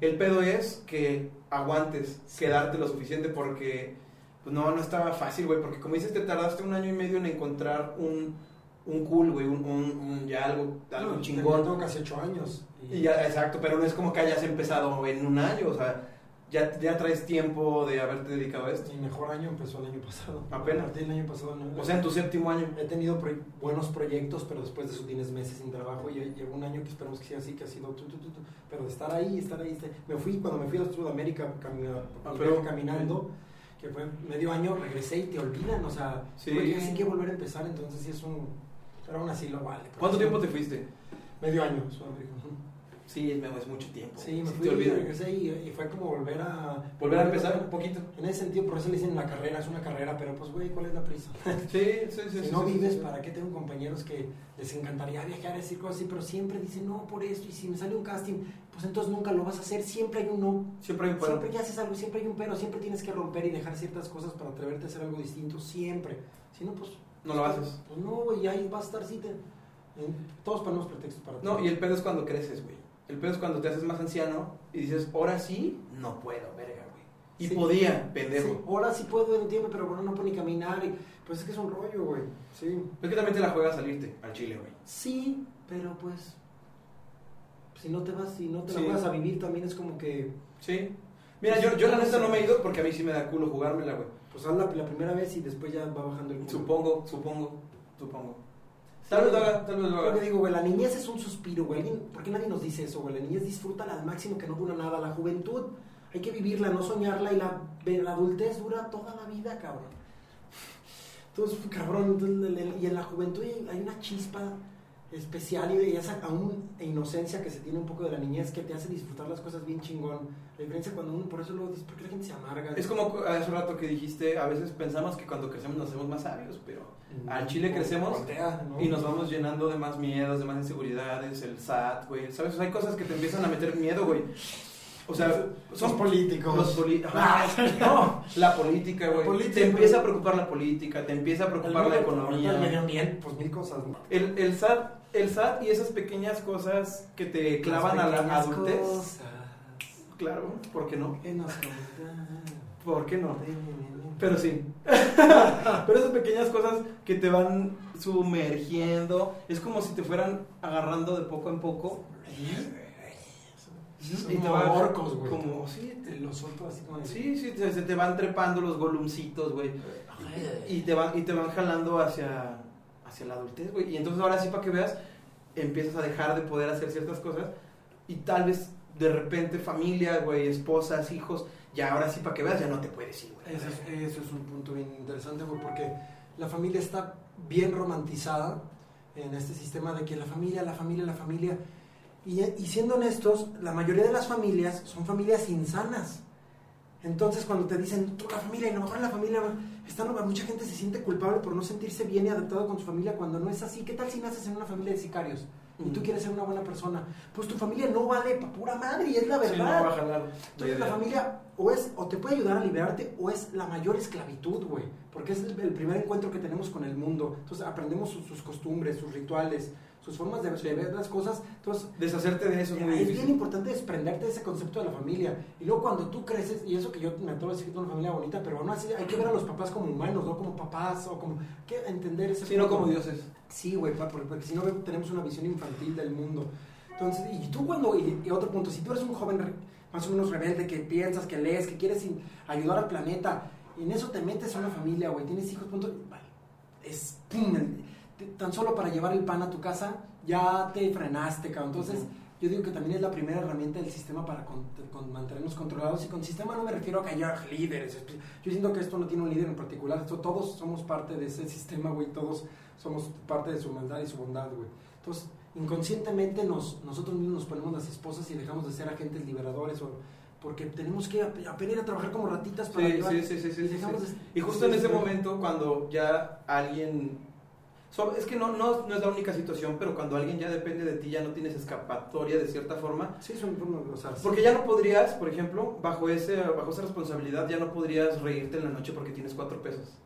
El pedo es que aguantes, Sí. quedarte lo suficiente porque, pues no, no estaba fácil, güey, porque como dices, te tardaste un año y medio en encontrar un, un cool, güey, un, un- un- ya algo, algo No, chingón. Tengo casi ocho años. Y ya, exacto, pero no es como que hayas empezado en un año, o sea, ya, ya traes tiempo de haberte dedicado a esto. Mi mejor año empezó el año pasado. Apenas. El año pasado. no- O sea, en tu séptimo año. He tenido pro- buenos proyectos, pero después de sus 10 meses sin trabajo, y llevo un año que esperemos que sea así, que ha sido tu, tu, tu, pero de estar ahí, estar ahí, me fui, cuando me fui a Sudamérica camina- Ah, pero- caminando, que fue medio año, regresé y te olvidan, o sea, Sí. así que volver a empezar, entonces sí es un, pero aún así lo vale. ¿Cuánto tiempo te fuiste? Medio año, Sudamérica. Sí, es, es mucho tiempo. Sí, me fui te y regresé y, y fue como volver a... Volver a empezar un poquito. En ese sentido, por eso le dicen la carrera, es una carrera, pero pues, güey, ¿cuál es la prisa? Sí, sí, sí. si sí, no sí, vives. ¿para qué tengo compañeros que les encantaría viajar, decir cosas así, pero siempre dicen no por esto? Y si me sale un casting, pues entonces nunca lo vas a hacer, siempre hay un no. Siempre hay un pero. Siempre que haces algo, siempre hay un pero, siempre tienes que romper y dejar ciertas cosas para atreverte a hacer algo distinto, siempre. Si no, pues... No lo haces. Pues no, güey, ahí vas a estar, sí, te- todos ponemos pretextos para No, y el pedo es cuando creces, güey. El pedo es cuando te haces más anciano y dices, ahora sí, no puedo, verga, güey. Y Sí. podía, Sí, pendejo. ahora sí puedo, entiendo, pero bueno, no puedo ni caminar. Y, pues es que es un rollo, güey. Sí. Es que también te la juegas salirte al chile, güey. Sí, pero pues. Si no te vas, si no te Sí. la vas a vivir, también es como que. Sí. Mira, yo, yo la neta no me he ido porque a mí sí me da culo jugármela, güey. Pues haz la, la primera vez y después ya va bajando el culo. Supongo, supongo, supongo. Tal vez lo haga, tal vez digo, güey, la niñez es un suspiro, güey. ¿Por qué nadie nos dice eso, güey? La niñez disfrútala al máximo que no dura nada. La juventud hay que vivirla, no soñarla. Y la, adultez dura toda la vida, cabrón. Entonces, cabrón, y en la juventud hay una chispa especial y esa aún e inocencia que se tiene un poco de la niñez que te hace disfrutar las cosas bien chingón. La diferencia cuando uno, por eso luego dices, ¿por qué la gente se amarga? Es como hace rato que dijiste, a veces pensamos que cuando crecemos nos hacemos más sabios, pero al chile crecemos Voltea, ¿no? y nos vamos llenando de más miedos, de más inseguridades, el SAT, güey. ¿Sabes? O sea, hay cosas que te empiezan a meter miedo, güey. O sea, Son políticos. Los Ajá. no, la política, güey. Te empieza a preocupar la política, te empieza a preocupar la El medio economía. ambiente, pues mil cosas, ¿no? El, el SAT, el SAT y esas pequeñas cosas que te clavan a la adultez. cosas Claro, ¿por qué no? ¿Por qué no? Pero sí. Pero esas pequeñas cosas que te van sumergiendo, es como si te fueran agarrando de poco en poco. Y te orcos, güey. Como, sí, Te lo suelto así como Sí, sí, te- se te van trepando los golumcitos, güey. Y te van, y te van jalando hacia, hacia la adultez, güey. Y entonces ahora sí, para que veas, empiezas a dejar de poder hacer ciertas cosas. Y tal vez de repente familia, güey, esposas, hijos, ya ahora sí, para que veas, ya no te puedes ir, güey. Eso es, eso es un punto bien interesante, güey, porque la familia está bien romantizada en este sistema de que la familia, la familia, la familia. Y, y siendo honestos, la mayoría de las familias son familias insanas. Entonces, cuando te dicen, tú la familia, y a lo mejor la familia, está, mucha gente se siente culpable por no sentirse bien y adaptado con su familia cuando no es así. ¿Qué tal si naces en una familia de sicarios y tú quieres ser una buena persona? Pues tu familia no vale pa' pura madre y es la Sí, verdad. no va a jalar. Entonces la familia o es o te puede ayudar a liberarte o es la mayor esclavitud, güey, porque es el, el primer encuentro que tenemos con el mundo. Entonces aprendemos sus, sus costumbres, sus rituales, sus formas de, de ver las cosas. Entonces Deshacerte de eso es muy es bien importante desprenderte de ese concepto de la familia. Y luego cuando tú creces, y eso que yo me atrevo a decir que una familia bonita, pero aún así hay que ver a los papás como humanos, no como papás, o como... Que entender ese Sí, no punto. como dioses. Sí, güey, porque, porque si no tenemos una visión infantil del mundo. Entonces, y tú cuando, y, y otro punto, si tú eres un joven más o menos rebelde, que piensas, que lees, que quieres ayudar al planeta, y en eso te metes a una familia, güey, tienes hijos, punto, vale, es, pum, te- tan solo para llevar el pan a tu casa, ya te frenaste, cabrón. Entonces, Ujú. yo digo que también es la primera herramienta del sistema para con- con mantenernos controlados, y con sistema no me refiero a que haya líderes, yo siento que esto no tiene un líder en particular, esto, todos somos parte de ese sistema, güey, todos somos parte de su maldad y su bondad, güey. Entonces, inconscientemente nos, nosotros mismos nos ponemos las esposas y dejamos de ser agentes liberadores o porque tenemos que ap- aprender a trabajar como ratitas para Sí, sí, sí, sí, sí, y sí, sí. de- Y justo en ese momento, cuando ya alguien... so- es que no, no, no es la única situación, pero cuando alguien ya depende de ti, ya no tienes escapatoria de cierta forma. Sí, son o sea, Porque ya no podrías, por ejemplo, bajo, ese, bajo esa responsabilidad, ya no podrías reírte en la noche porque tienes cuatro pesos.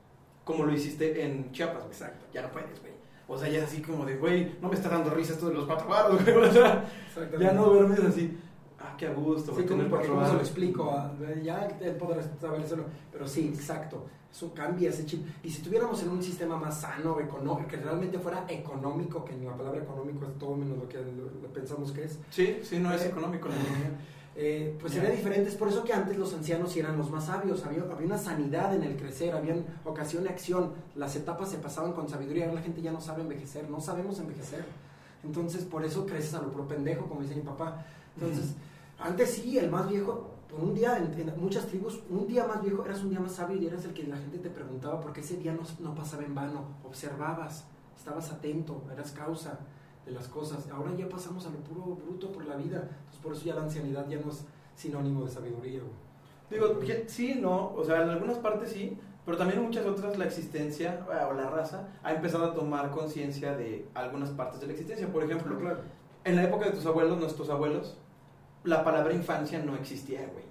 Como lo hiciste en Chiapas, güey. Exacto. Ya no puedes, güey. O sea, ya es así como de, güey, no me está dando risa esto de los cuatro baros, güey. O sea, ya no duermes así. Ah, qué a gusto, Sí, como porque cómo se lo explico, ah, ya él podrá sabérselo, pero sí, exacto, eso cambia ese chip. Y si estuviéramos en un sistema más sano, económico, que realmente fuera económico, que la palabra económico es todo menos lo que pensamos que es, Sí, sí, no es Eh, económico la economía. eh, pues Ya. sería diferente. Es por eso que antes los ancianos sí eran los más sabios. Había, había una sanidad en el crecer, había ocasión y acción. Las etapas se pasaban con sabiduría. Ahora la gente ya no sabe envejecer, no sabemos envejecer. Entonces, por eso creces a lo pro pendejo, como dice mi papá. Entonces, antes sí, el más viejo, un día, en, en muchas tribus, un día más viejo eras un día más sabio y eras el que la gente te preguntaba porque ese día no, no pasaba en vano. Observabas, estabas atento, eras causa. de las cosas. Ahora ya pasamos a lo puro bruto por la vida. Entonces por eso ya la ancianidad ya no es sinónimo de sabiduría, güey. Digo, sí, no, o sea, en algunas partes sí, pero también en muchas otras la existencia eh, o la raza ha empezado a tomar conciencia de algunas partes de la existencia. Por ejemplo, Claro. en la época de tus abuelos, nuestros abuelos, la palabra infancia no existía, güey.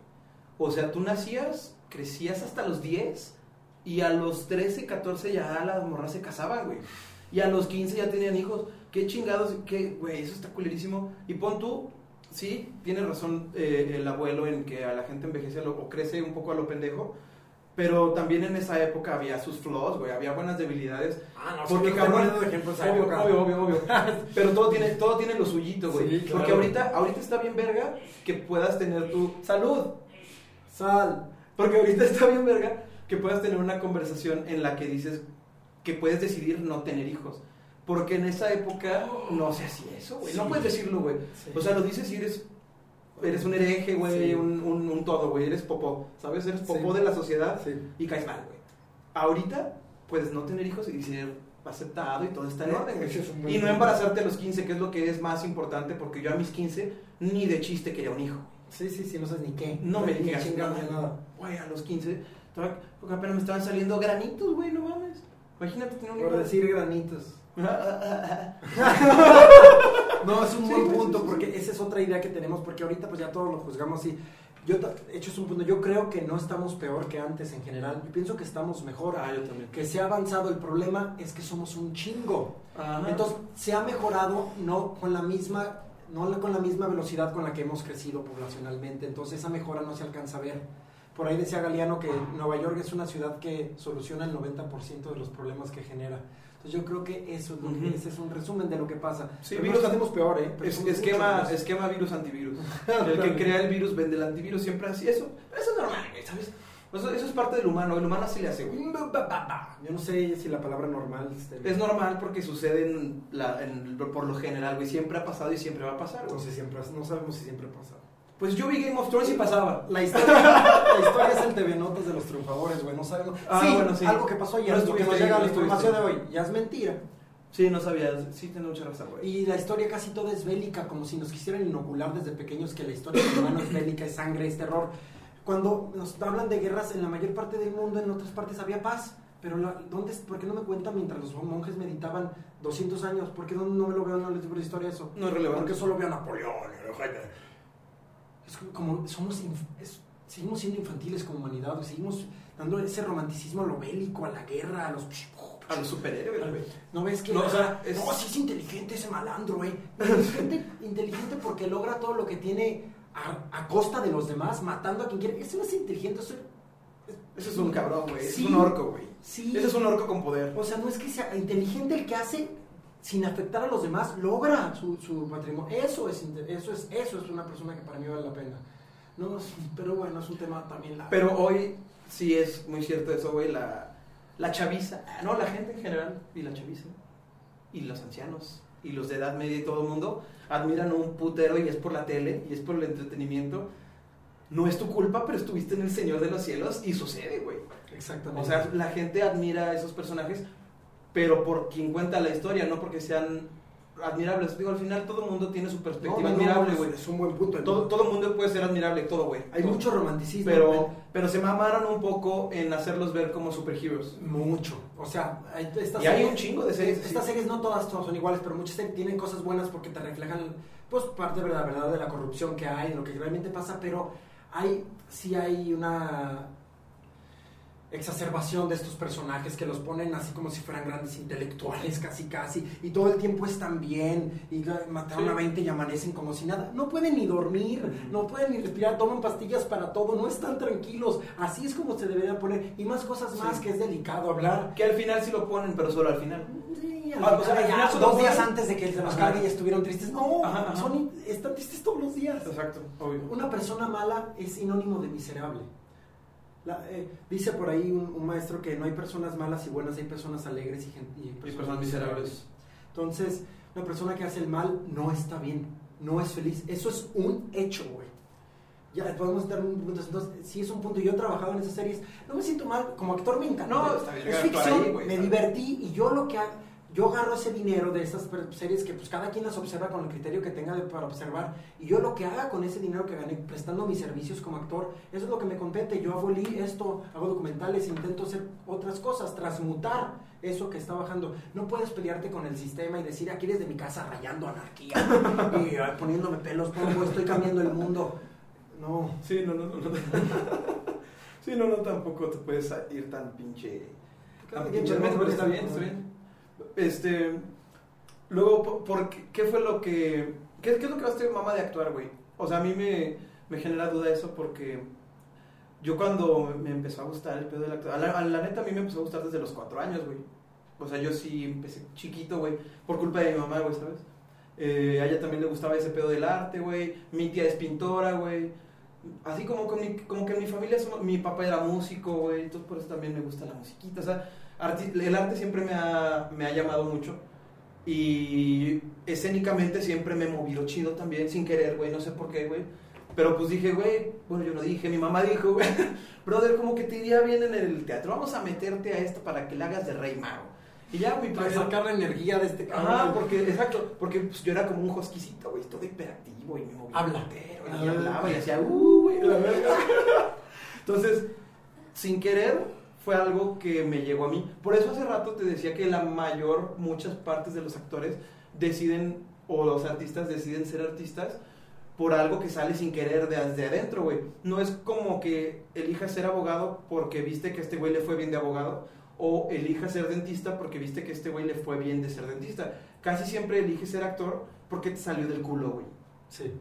O sea, tú nacías, crecías hasta los 10 y a los 13, 14 ya las morras se casaban, güey. Y a los 15 ya tenían hijos. Qué chingados, qué, güey, eso está culerísimo. Y pon tú, sí, tiene razón eh, el abuelo en que a la gente envejece lo- o crece un poco a lo pendejo. Pero también en esa época había sus flaws, güey, había buenas debilidades. Ah, no, Porque, cabrón, poniendo de ejemplo esa obvio, obvio, obvio, obvio. Pero todo tiene, todo tiene lo suyito, güey. Sí, claro. Porque ahorita, ahorita está bien verga que puedas tener tu salud. Sal. Porque ahorita está bien verga que puedas tener una conversación en la que dices que puedes decidir no tener hijos. Porque en esa época no se hacía eso, güey. No Sí. puedes decirlo, güey. Sí. O sea, lo dices y eres, eres un hereje, güey, Sí. un, un, un todo, güey. Eres popó, ¿sabes? Eres popó Sí. de la sociedad Sí. y caes mal, güey. Ahorita puedes no tener hijos y ser aceptado y todo está en orden, es Y no embarazarte a los 15, que es lo que es más importante, porque yo a mis 15 ni de chiste quería un hijo. Sí, sí, sí, no sabes ni qué. No me Ni digas nada. Güey, a los 15, todavía- porque apenas me estaban saliendo granitos, güey, no mames. Imagínate tener un Por hijo. decir granitos. No, es un Sí, buen punto, porque esa es otra idea que tenemos, porque ahorita pues ya todos lo juzgamos así. Yo, hecho, es un punto, yo creo que no estamos peor que antes en general, yo pienso que estamos mejor. Ah, yo también. Que se ha avanzado, el problema es que somos un chingo. Ajá. Entonces, se ha mejorado no con la misma no con la misma velocidad con la que hemos crecido poblacionalmente. Entonces, esa mejora no se alcanza a ver. Por ahí decía Galeano que Nueva York es una ciudad que soluciona el 90% de los problemas que genera. Entonces, yo creo que eso es lo que- Ujú. ese es un resumen de lo que pasa. Sí, virus- no estamos peor, ¿eh? Es- esquema, esquema virus antivirus. El que crea el virus vende el antivirus siempre así. Eso, eso es normal, ¿sabes? Eso, eso es parte del humano. El humano así le hace, güey. Yo no sé si la palabra normal esté bien. Es normal porque sucede en la, en- por lo general, güey. Siempre ha pasado y siempre va a pasar, güey. Entonces, siempre, no sabemos si siempre pasa. Pues yo vi Game of Thrones y pasaba. La historia, la historia es el TV Notas de los triunfadores, güey. No sabemos. Ah, sí, bueno, sí. algo que pasó ayer, No que nos llega no la información de hoy, ya es mentira. Sí, no sabías. Sí, tiene mucha razón, güey. Y la historia casi toda es bélica, como si nos quisieran inocular desde pequeños que la historia del humano es bélica, es sangre, es terror. Cuando nos hablan de guerras en la mayor parte del mundo, en otras partes había paz. Pero la, ¿dónde, ¿por qué no me cuentan mientras los monjes meditaban 200 años? ¿Por qué no, no me lo veo en el libro de historia eso? No es relevante. Porque solo veo a Napoleón. Es como somos inf- es- seguimos siendo infantiles como humanidad, seguimos dando ese romanticismo a lo bélico, a la guerra, a los A los superhéroes, güey. ¿No ves que.? No, o sea, es- No, sí es inteligente ese malandro, güey. Inteligente, inteligente porque logra todo lo que tiene a, a costa de los demás, matando a quien quiere. Eso no es inteligente, eso Ese es un cabrón, güey. Sí. es un orco, güey. Sí. Ese es un orco con poder. O sea, no es que sea inteligente el que hace sin afectar a los demás, logra su, su patrimonio. Eso es, eso es eso es una persona que para mí vale la pena. No, pero bueno, es un tema también largo. Pero hoy sí es muy cierto eso, güey. La, la chaviza, ah, no, la gente en general, y la chaviza, y los ancianos, y los de edad media y todo el mundo, admiran a un putero y es por la tele, y es por el entretenimiento. No es tu culpa, pero estuviste en el Señor de los Cielos y sucede, güey. Exactamente. O sea, la gente admira a esos personajes, pero por quien cuenta la historia, no porque sean admirables. Digo, al final todo el mundo tiene su No, perspectiva no, no, admirable, güey. Es un buen punto. Todo, todo el mundo puede ser admirable, todo, güey. Hay Todo. mucho romanticismo. Pero, pero se mamaron un poco en hacerlos ver como superheroes. Mucho. O sea, hay, estas Y hay series- un chingo de series Estas así. series no todas, todas son iguales, pero muchas tienen cosas buenas porque te reflejan, pues, parte de la verdad de la corrupción que hay, lo que realmente pasa, pero hay, sí hay una exacerbación de estos personajes que los ponen así como si fueran grandes intelectuales, casi casi, y todo el tiempo están bien, y mataron Sí. a 20 y amanecen como si nada. No pueden ni dormir, no pueden ni respirar, toman pastillas para todo, no están tranquilos. Así es como se debería poner, y más cosas más Sí. que es delicado hablar. Que al final sí lo ponen, pero solo al final. Sí, Ah, o sea, al ya, final dos días antes de que se los cargue ya estuvieron tristes. No, Ajá, ajá. son están tristes todos los días. Exacto, obvio. Una persona mala es sinónimo de miserable. La- eh, dice por ahí un, un maestro que no hay personas malas y buenas, hay personas alegres y, y Y personas miserables. Entonces, una persona que hace el mal no está bien, no es feliz. Eso es un hecho, güey. Ya podemos dar un punto. Entonces, sí es un punto. Yo he trabajado en esas series. No me siento mal. Como actor me encanta. No, está bien, Es ficción. ahí, güey, me divertí y yo lo que ha- yo agarro ese dinero de estas per- series que pues cada quien las observa con el criterio que tenga de- para observar y yo lo que haga con ese dinero que gané prestando mis servicios como actor, eso es lo que me compete. Yo hago esto, hago documentales, intento hacer otras cosas, transmutar eso que está bajando. No puedes pelearte con el sistema y decir, aquí desde mi casa rayando anarquía y ay, poniéndome pelos, pongo, estoy cambiando el mundo. No. Sí, no, no, no. no. sí, no, no, tampoco te puedes ir tan pinche. Tan pinche está bien, está bien. Este. Luego, ¿por- qué, fue lo que. ¿Qué, es lo que hace mamá de actuar, güey? O sea, a mí me, me genera duda eso porque. Yo cuando me empezó a gustar el pedo de la actuación. A la, a neta, a mí me empezó a gustar desde los cuatro años, güey. O sea, yo sí empecé chiquito, güey. Por culpa de mi mamá, güey, ¿sabes? Eh, a ella también le gustaba ese pedo del arte, güey. Mi tía es pintora, güey. Así como, con mi- como que en mi familia, somos- mi papá era músico, güey. Entonces por eso también me gusta la musiquita. O sea, arti- el arte siempre me ha, me ha llamado mucho. Y escénicamente siempre me he movido chido también, sin querer, güey. No sé por qué, güey. Pero pues dije, güey, bueno, yo lo dije, mi mamá dijo, güey, brother, como que te iría bien en el teatro. Vamos a meterte a esto para que le hagas de rey mago. Y ya, mi Para sacar la energía de este cabrón. Ajá, porque, exacto, porque pues, yo era como un hosquicito, güey, todo hiperactivo y me movía Habla. entero, Ah. y hablaba y hacía, uh, güey, la verga. Entonces, sin querer, fue algo que me llegó a mí. Por eso hace rato te decía que la mayor, muchas partes de los actores deciden, o los artistas deciden ser artistas por algo que sale sin querer desde adentro, güey. No es como que elijas ser abogado porque viste que a este güey le fue bien de abogado, o elijas ser dentista porque viste que a este güey le fue bien de ser dentista. Casi siempre eliges ser actor porque te salió del culo, güey. Sí.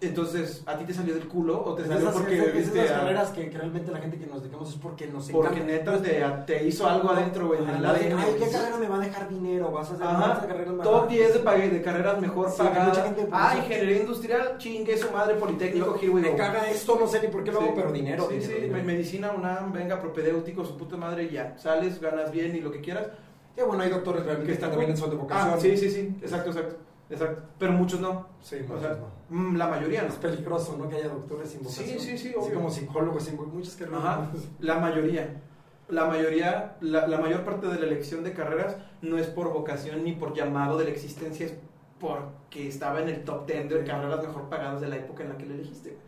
Entonces, ¿a ti te salió del culo o te salió esas, porque esas- viste esas a- carreras que, que realmente la gente que nos dedicamos es porque nos Porque encanta. neta te, te hizo algo adentro, güey, en el de, ADN. Ay, ¿qué güey. carrera me va a dejar dinero? Vas a hacer Ajá. carrera más Top baja. 10 de, de carreras mejor Sí, que pagadas. mucha gente, ah, ingeniería industrial, chingue su madre, Politécnico, here we Me caga esto, no sé ni por qué lo hago, pero dinero. Sí, dinero, sí, dinero. me- medicina, UNAM, venga, propedéutico, su puta madre, ya. Sales, ganas bien y lo que quieras. Qué bueno, hay doctores realmente que está están también en sol de vocación. Ah, sí, sí, sí, exacto, exacto. Exacto. Pero muchos no. Sí, O muchos sea, no. mm, la mayoría no. Es peligroso, ¿no? Que haya doctores sin vocación. Sí, sí, sí, obvio. como psicólogos sin muchas carreras. Ajá, la mayoría. La mayoría, la, la mayor parte de la elección de carreras no es por vocación ni por llamado de la existencia, es porque estaba en el top 10 de carreras mejor pagadas de la época en la que la elegiste.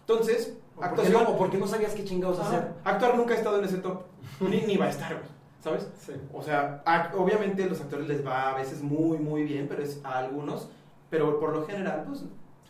Entonces, O porque, actuación. no, o porque no sabías qué chingados Ajá, hacer. actuar nunca ha estado en ese top, ni, ni va a estar, güey, ¿sabes? Sí. O sea, a- obviamente a los actores les va a veces muy, muy bien, pero es a algunos, pero por lo general, pues.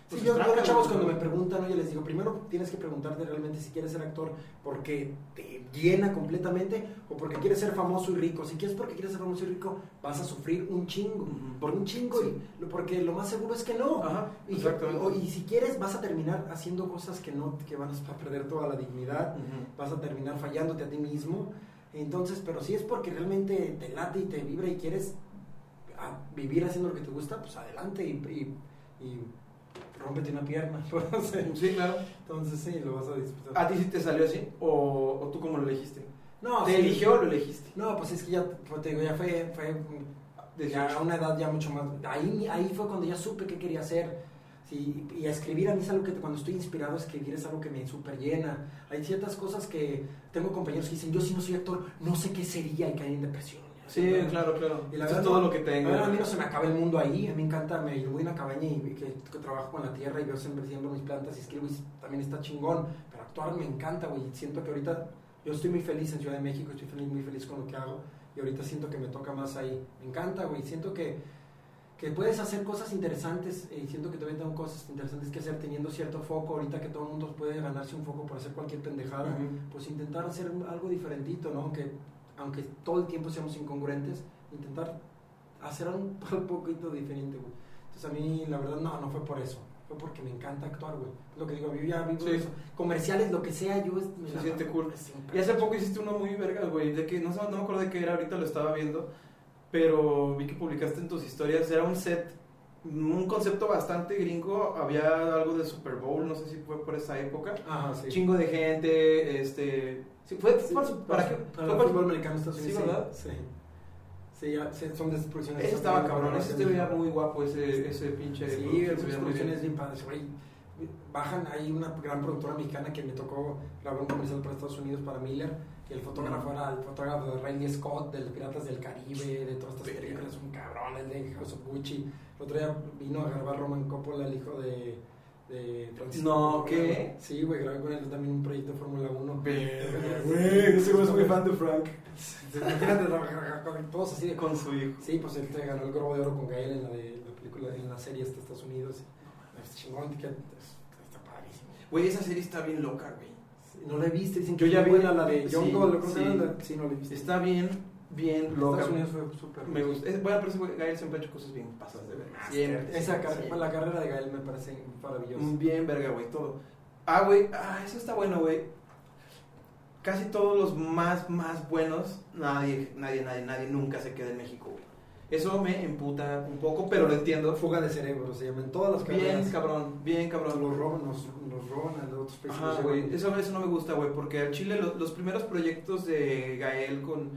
pues Sí, yo, chavos cuando me preguntan, oye, les digo, primero tienes que preguntarte realmente si quieres ser actor porque te llena completamente o porque quieres ser famoso y rico. Si quieres porque quieres ser famoso y rico, vas a sufrir un chingo, por un chingo, Sí. y, porque lo más seguro es que no. Ajá, Y, o- y si quieres, vas a terminar haciendo cosas que no, que van a perder toda la dignidad, vas a terminar fallándote a ti mismo. Entonces, pero si es porque realmente te late y te vibra y quieres ah, vivir haciendo lo que te gusta, pues adelante y, y, y rómpete una pierna. sé. Sí, claro. Entonces sí, lo vas a disfrutar. ¿A ti sí te salió así? ¿O, o tú cómo lo elegiste? no, ¿Te sí. eligió o lo elegiste? No, pues es que ya, como te digo, ya fue, fue ya a una edad ya mucho más. Ahí, ahí fue cuando ya supe qué quería hacer. Sí, y a escribir a mí es algo que cuando estoy inspirado a escribir es algo que me super llena. Hay ciertas cosas que tengo compañeros que dicen, yo si no soy actor, no sé qué sería y caen en depresión. Sí, claro, claro. Y la Eso es verdad, todo no, lo que tengo. verdad, a mí no se me acaba el mundo ahí. A mí me encanta, me voy a una cabaña y que, que trabajo con la tierra y veo siempre siembro mis plantas y escribo y también está chingón. Pero actuar me encanta, güey. Siento que ahorita yo estoy muy feliz en Ciudad de México, estoy feliz, muy feliz con lo que hago y ahorita siento que me toca más ahí. Me encanta, güey. Siento que, que puedes hacer cosas interesantes y siento que todavía tengo cosas interesantes que hacer teniendo cierto foco. Ahorita que todo el mundo puede ganarse un foco por hacer cualquier pendejada, Ujú. pues intentar hacer algo diferentito, ¿no? Aunque, aunque todo el tiempo seamos incongruentes, intentar hacer un, un poquito diferente, güey. Entonces a mí, la verdad, no, no fue por eso. Fue porque me encanta actuar, güey. Lo que digo, yo ya vivo Sí. eso. Comerciales, lo que sea, yo... me Se siente cool. Y hace poco hiciste uno muy vergas, güey, de que no, no me acuerdo de qué era, ahorita lo estaba viendo, pero vi que publicaste en tus historias, era un set, un concepto bastante gringo, había algo de Super Bowl, no sé si fue por esa época, Ajá, sí. chingo de gente, este, sí, fue, Sí, para, para qué? Para Fue el para- fútbol americano Estados Sí, Unidos. ¿verdad? Sí. Sí, ya, sí, son de esas producciones. Ese estaba cabrón, ese se veía muy guapo, ese, ese pinche... Sí, esas producciones bien. padres, bajan, hay una gran productora mexicana que me tocó grabar un comercial para Estados Unidos para Miller, y el fotógrafo era el fotógrafo de Randy Scott, de los Piratas del Caribe, de todas estas películas, un cabrón, el de House of Gucci. El otro día vino a grabar Roman Coppola, el hijo de, de Francisco. No. ¿qué? Sí, güey, grabé con él también un proyecto de Fórmula 1. Güey, ese güey es muy fan de Frank. Imagínate trabajar con todos así de Con su hijo. Sí, pues él te ganó el Globo de Oro con Gael en la, de, la película, en la serie de Estados Unidos. Es chingón, que es- está padrísimo. Güey, esa serie está bien loca, güey. No la he visto, dicen que Yo ya vi- buena la de John sí, Gold, ¿cómo se sí. La- Sí, no la he visto. Está bien, bien En loca. Estados Unidos fue súper. Me gusta. Es, bueno, pero ese güey, Gael siempre ha hecho cosas bien pasadas de verga. Siempre. Esa car- siempre. la carrera de Gael me parece maravillosa. Bien verga, güey, todo. Ah, güey, ah, eso está bueno, güey. Casi todos los más, más buenos, nadie, nadie, nadie, nadie nunca se queda en México, güey. Eso me emputa un poco, pero lo entiendo. Fuga de cerebro, se llama en todas las Bien, carreras. cabrón, bien, cabrón. los roban, nos, nos roban a los otros países. Ajá, güey, eso, eso no me gusta, güey, porque al Chile lo- los primeros proyectos de Gael con,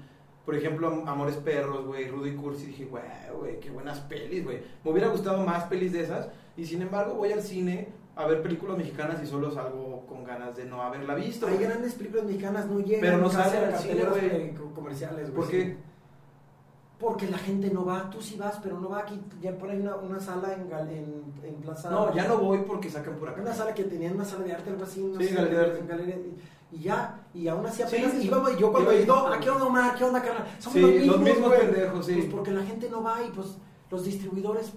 por ejemplo, Am- Amores Perros, güey, Rudy Cursi, dije, güey, güey, qué buenas pelis, güey. Me hubiera gustado más pelis de esas, y sin embargo voy al cine a ver películas mexicanas y solo salgo con ganas de no haberla visto. Hay grandes películas mexicanas, no llegan Pero no salen al cine, güey. eh, co- comerciales. güey, ¿Por sí. qué? Porque la gente no va, tú sí vas, pero no va aquí. Ya por ahí una, una sala en, en, en Plaza. No, ya no voy porque sacan por acá. Una sala que tenían una sala de arte, algo así. No Sí, sé, Galería de Arte. Galería- y, ya, y aún así Sí, apenas sí, íbamos, y yo cuando he ido. ¿a qué onda, Omar? ¿Qué onda, carnal? Somos Sí, los mismos, los mismos pendejos, sí. Pues porque la gente no va y pues los distribuidores,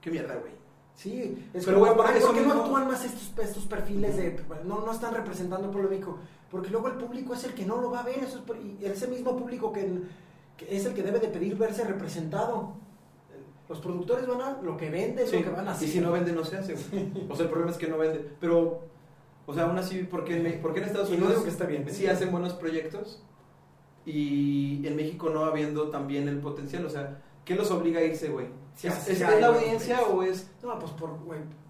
Qué mierda, güey. sí. Es Pero, como, güey, por ¿por qué no actúan más estos, estos perfiles de, no, no están representando al pueblo médico? Porque luego el público es el que no lo va a ver, eso es por- y ese mismo público que, que es el que debe de pedir verse representado. Los productores van a lo que venden, Sí, lo que van a hacer. Y si no vende, no se hace. güey. O sea, el problema es que no vende. Pero, o sea, aún así, ¿por qué en, Me- por qué en Estados no Unidos digo que está bien. sí hacen buenos proyectos y en México no habiendo también el potencial? O sea, ¿qué los obliga a irse, güey? Sí, ¿Es, sí es- hay es la audiencia o es...? No, pues por,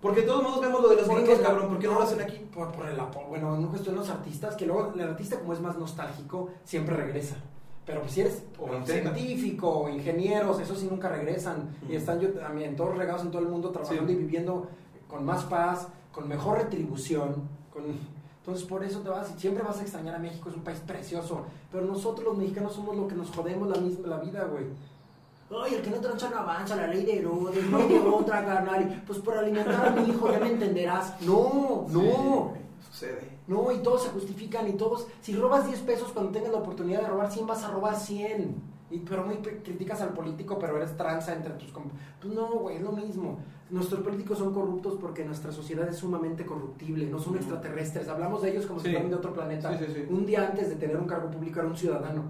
Porque de todos modos vemos lo de los gringos, cabrón. ¿Por qué no, no, lo hacen aquí? Por, por el apo- bueno, en cuestión de los artistas, que luego el artista como es más nostálgico, siempre regresa. Pero pues si eres O científico, o ingenieros, esos sí nunca regresan. Y están yo, también todos regados en todo el mundo trabajando Sí. y viviendo con más paz, con mejor retribución. Con... Entonces por eso te vas y siempre vas a extrañar a México, es un país precioso. Pero nosotros los mexicanos somos lo que nos jodemos la misma la vida, güey. Ay, el que no trancha no avanza, la ley de Herodes, no hay otra, carnal. Pues por alimentar a mi hijo ya me entenderás. No, no. Sí, sucede. No, y todos se justifican y todos, si robas 10 pesos cuando tengas la oportunidad de robar 100, vas a robar 100. Y, pero muy criticas al político, pero eres tranza entre tus... Pues no, güey, es lo mismo. Nuestros políticos son corruptos porque nuestra sociedad es sumamente corruptible, no son extraterrestres. Hablamos de ellos como Sí. si fueran de otro planeta. Sí, sí, sí. Un día antes de tener un cargo público era un ciudadano.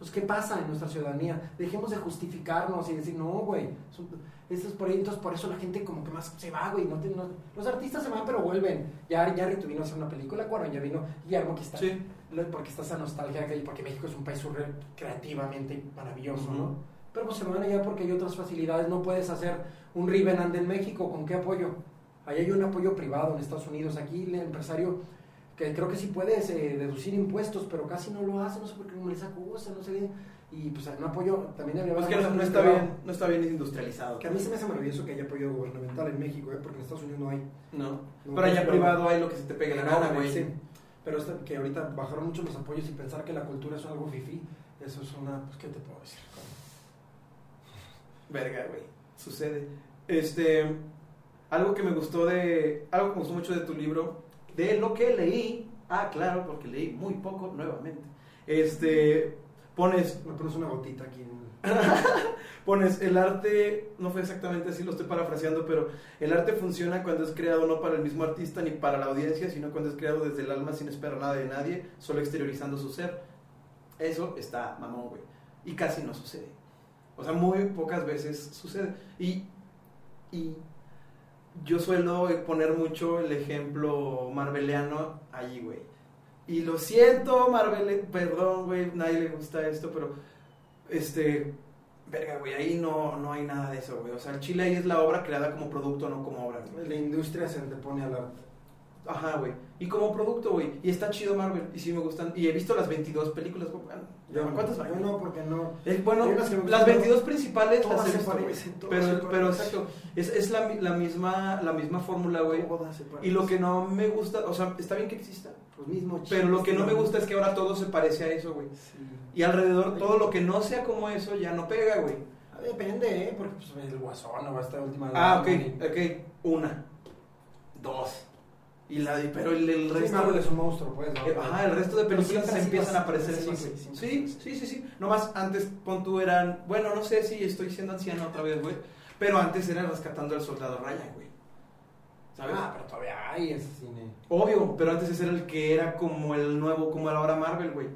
Entonces, ¿qué pasa en nuestra ciudadanía? Dejemos de justificarnos y decir, no, güey. son- Esto es por eso la gente como que más se va, güey. No te- no- los artistas se van, pero vuelven. Ya, ya vino a hacer una película, Cuarón, ya vino Guillermo que está. Sí. Porque está esa nostalgia y porque México es un país surreal, creativamente maravilloso. ¿no? Pero pues se van allá porque hay otras facilidades. No puedes hacer un Rivenand en México. ¿Con qué apoyo? Ahí hay un apoyo privado en Estados Unidos. Aquí el empresario, que creo que sí puedes eh, deducir impuestos, pero casi no lo hace. No sé por qué no les acusa, no sé bien. Y pues un apoyo también debería Pues haber que no, no está bien, no está bien industrializado. Que a mí se me hace maravilloso que haya apoyo gubernamental en México, ¿eh? porque en Estados Unidos no hay. No. No, Pero allá privado hay lo que se te pegue la gana, güey. Sí. Pero esta- que ahorita bajaron mucho los apoyos y pensar que la cultura es algo fifí, eso es una, pues, ¿qué te puedo decir? Verga, güey. Sucede. Este. Algo que me gustó de. Algo que me gustó mucho de tu libro. De lo que leí. Ah, claro, porque leí muy poco nuevamente. Este. Pones. Me pones una gotita aquí en... Pones el arte. No fue exactamente así, lo estoy parafraseando, pero el arte funciona cuando es creado no para el mismo artista ni para la audiencia, sino cuando es creado desde el alma sin esperar nada de nadie, solo exteriorizando su ser. Eso está mamón, güey. Y casi no sucede. O sea, muy pocas veces sucede. Y, y yo suelo poner mucho el ejemplo marveliano allí, güey. Y lo siento, Marvel, perdón, güey, nadie le gusta esto, pero este, verga, güey, ahí no, no hay nada de eso, güey. O sea, el chile ahí es la obra creada como producto, no como obra. güey. La industria se antepone al arte. Ajá, güey. Y como producto, güey. Y está chido Marvel. Y sí me gustan. Y he visto las 22 películas. Bueno, Yo, ¿Cuántas hay? no, porque no. Bueno, las gustan, 22 principales Todas las he visto, parecen, Pero, se pero exacto. Es, es la, la misma, la misma fórmula, güey. Y lo que no me gusta, o sea, está bien que exista. Los mismos Pero lo que no me gusta es que ahora todo se parece a eso, güey. Sí. Y alrededor todo lo que no sea como eso ya no pega, güey. Ah, Depende, ¿eh? Porque pues, el guasón o esta última. Ah, ok, ok. Una. Dos. Y la, pero el, el resto. Marvel es un monstruo, pues. ¿no? Eh, Ajá, el resto de películas sido empiezan a aparecer así, güey. Sí, sí, sí, sí. Nomás antes, pon tú eran. Bueno, no sé si estoy siendo anciano otra vez, güey. Pero antes era rescatando al soldado Ryan, güey. ¿Sabes? Ah, pero todavía hay ese cine. Obvio, pero antes ese era el que era como el nuevo, como ahora Marvel, güey.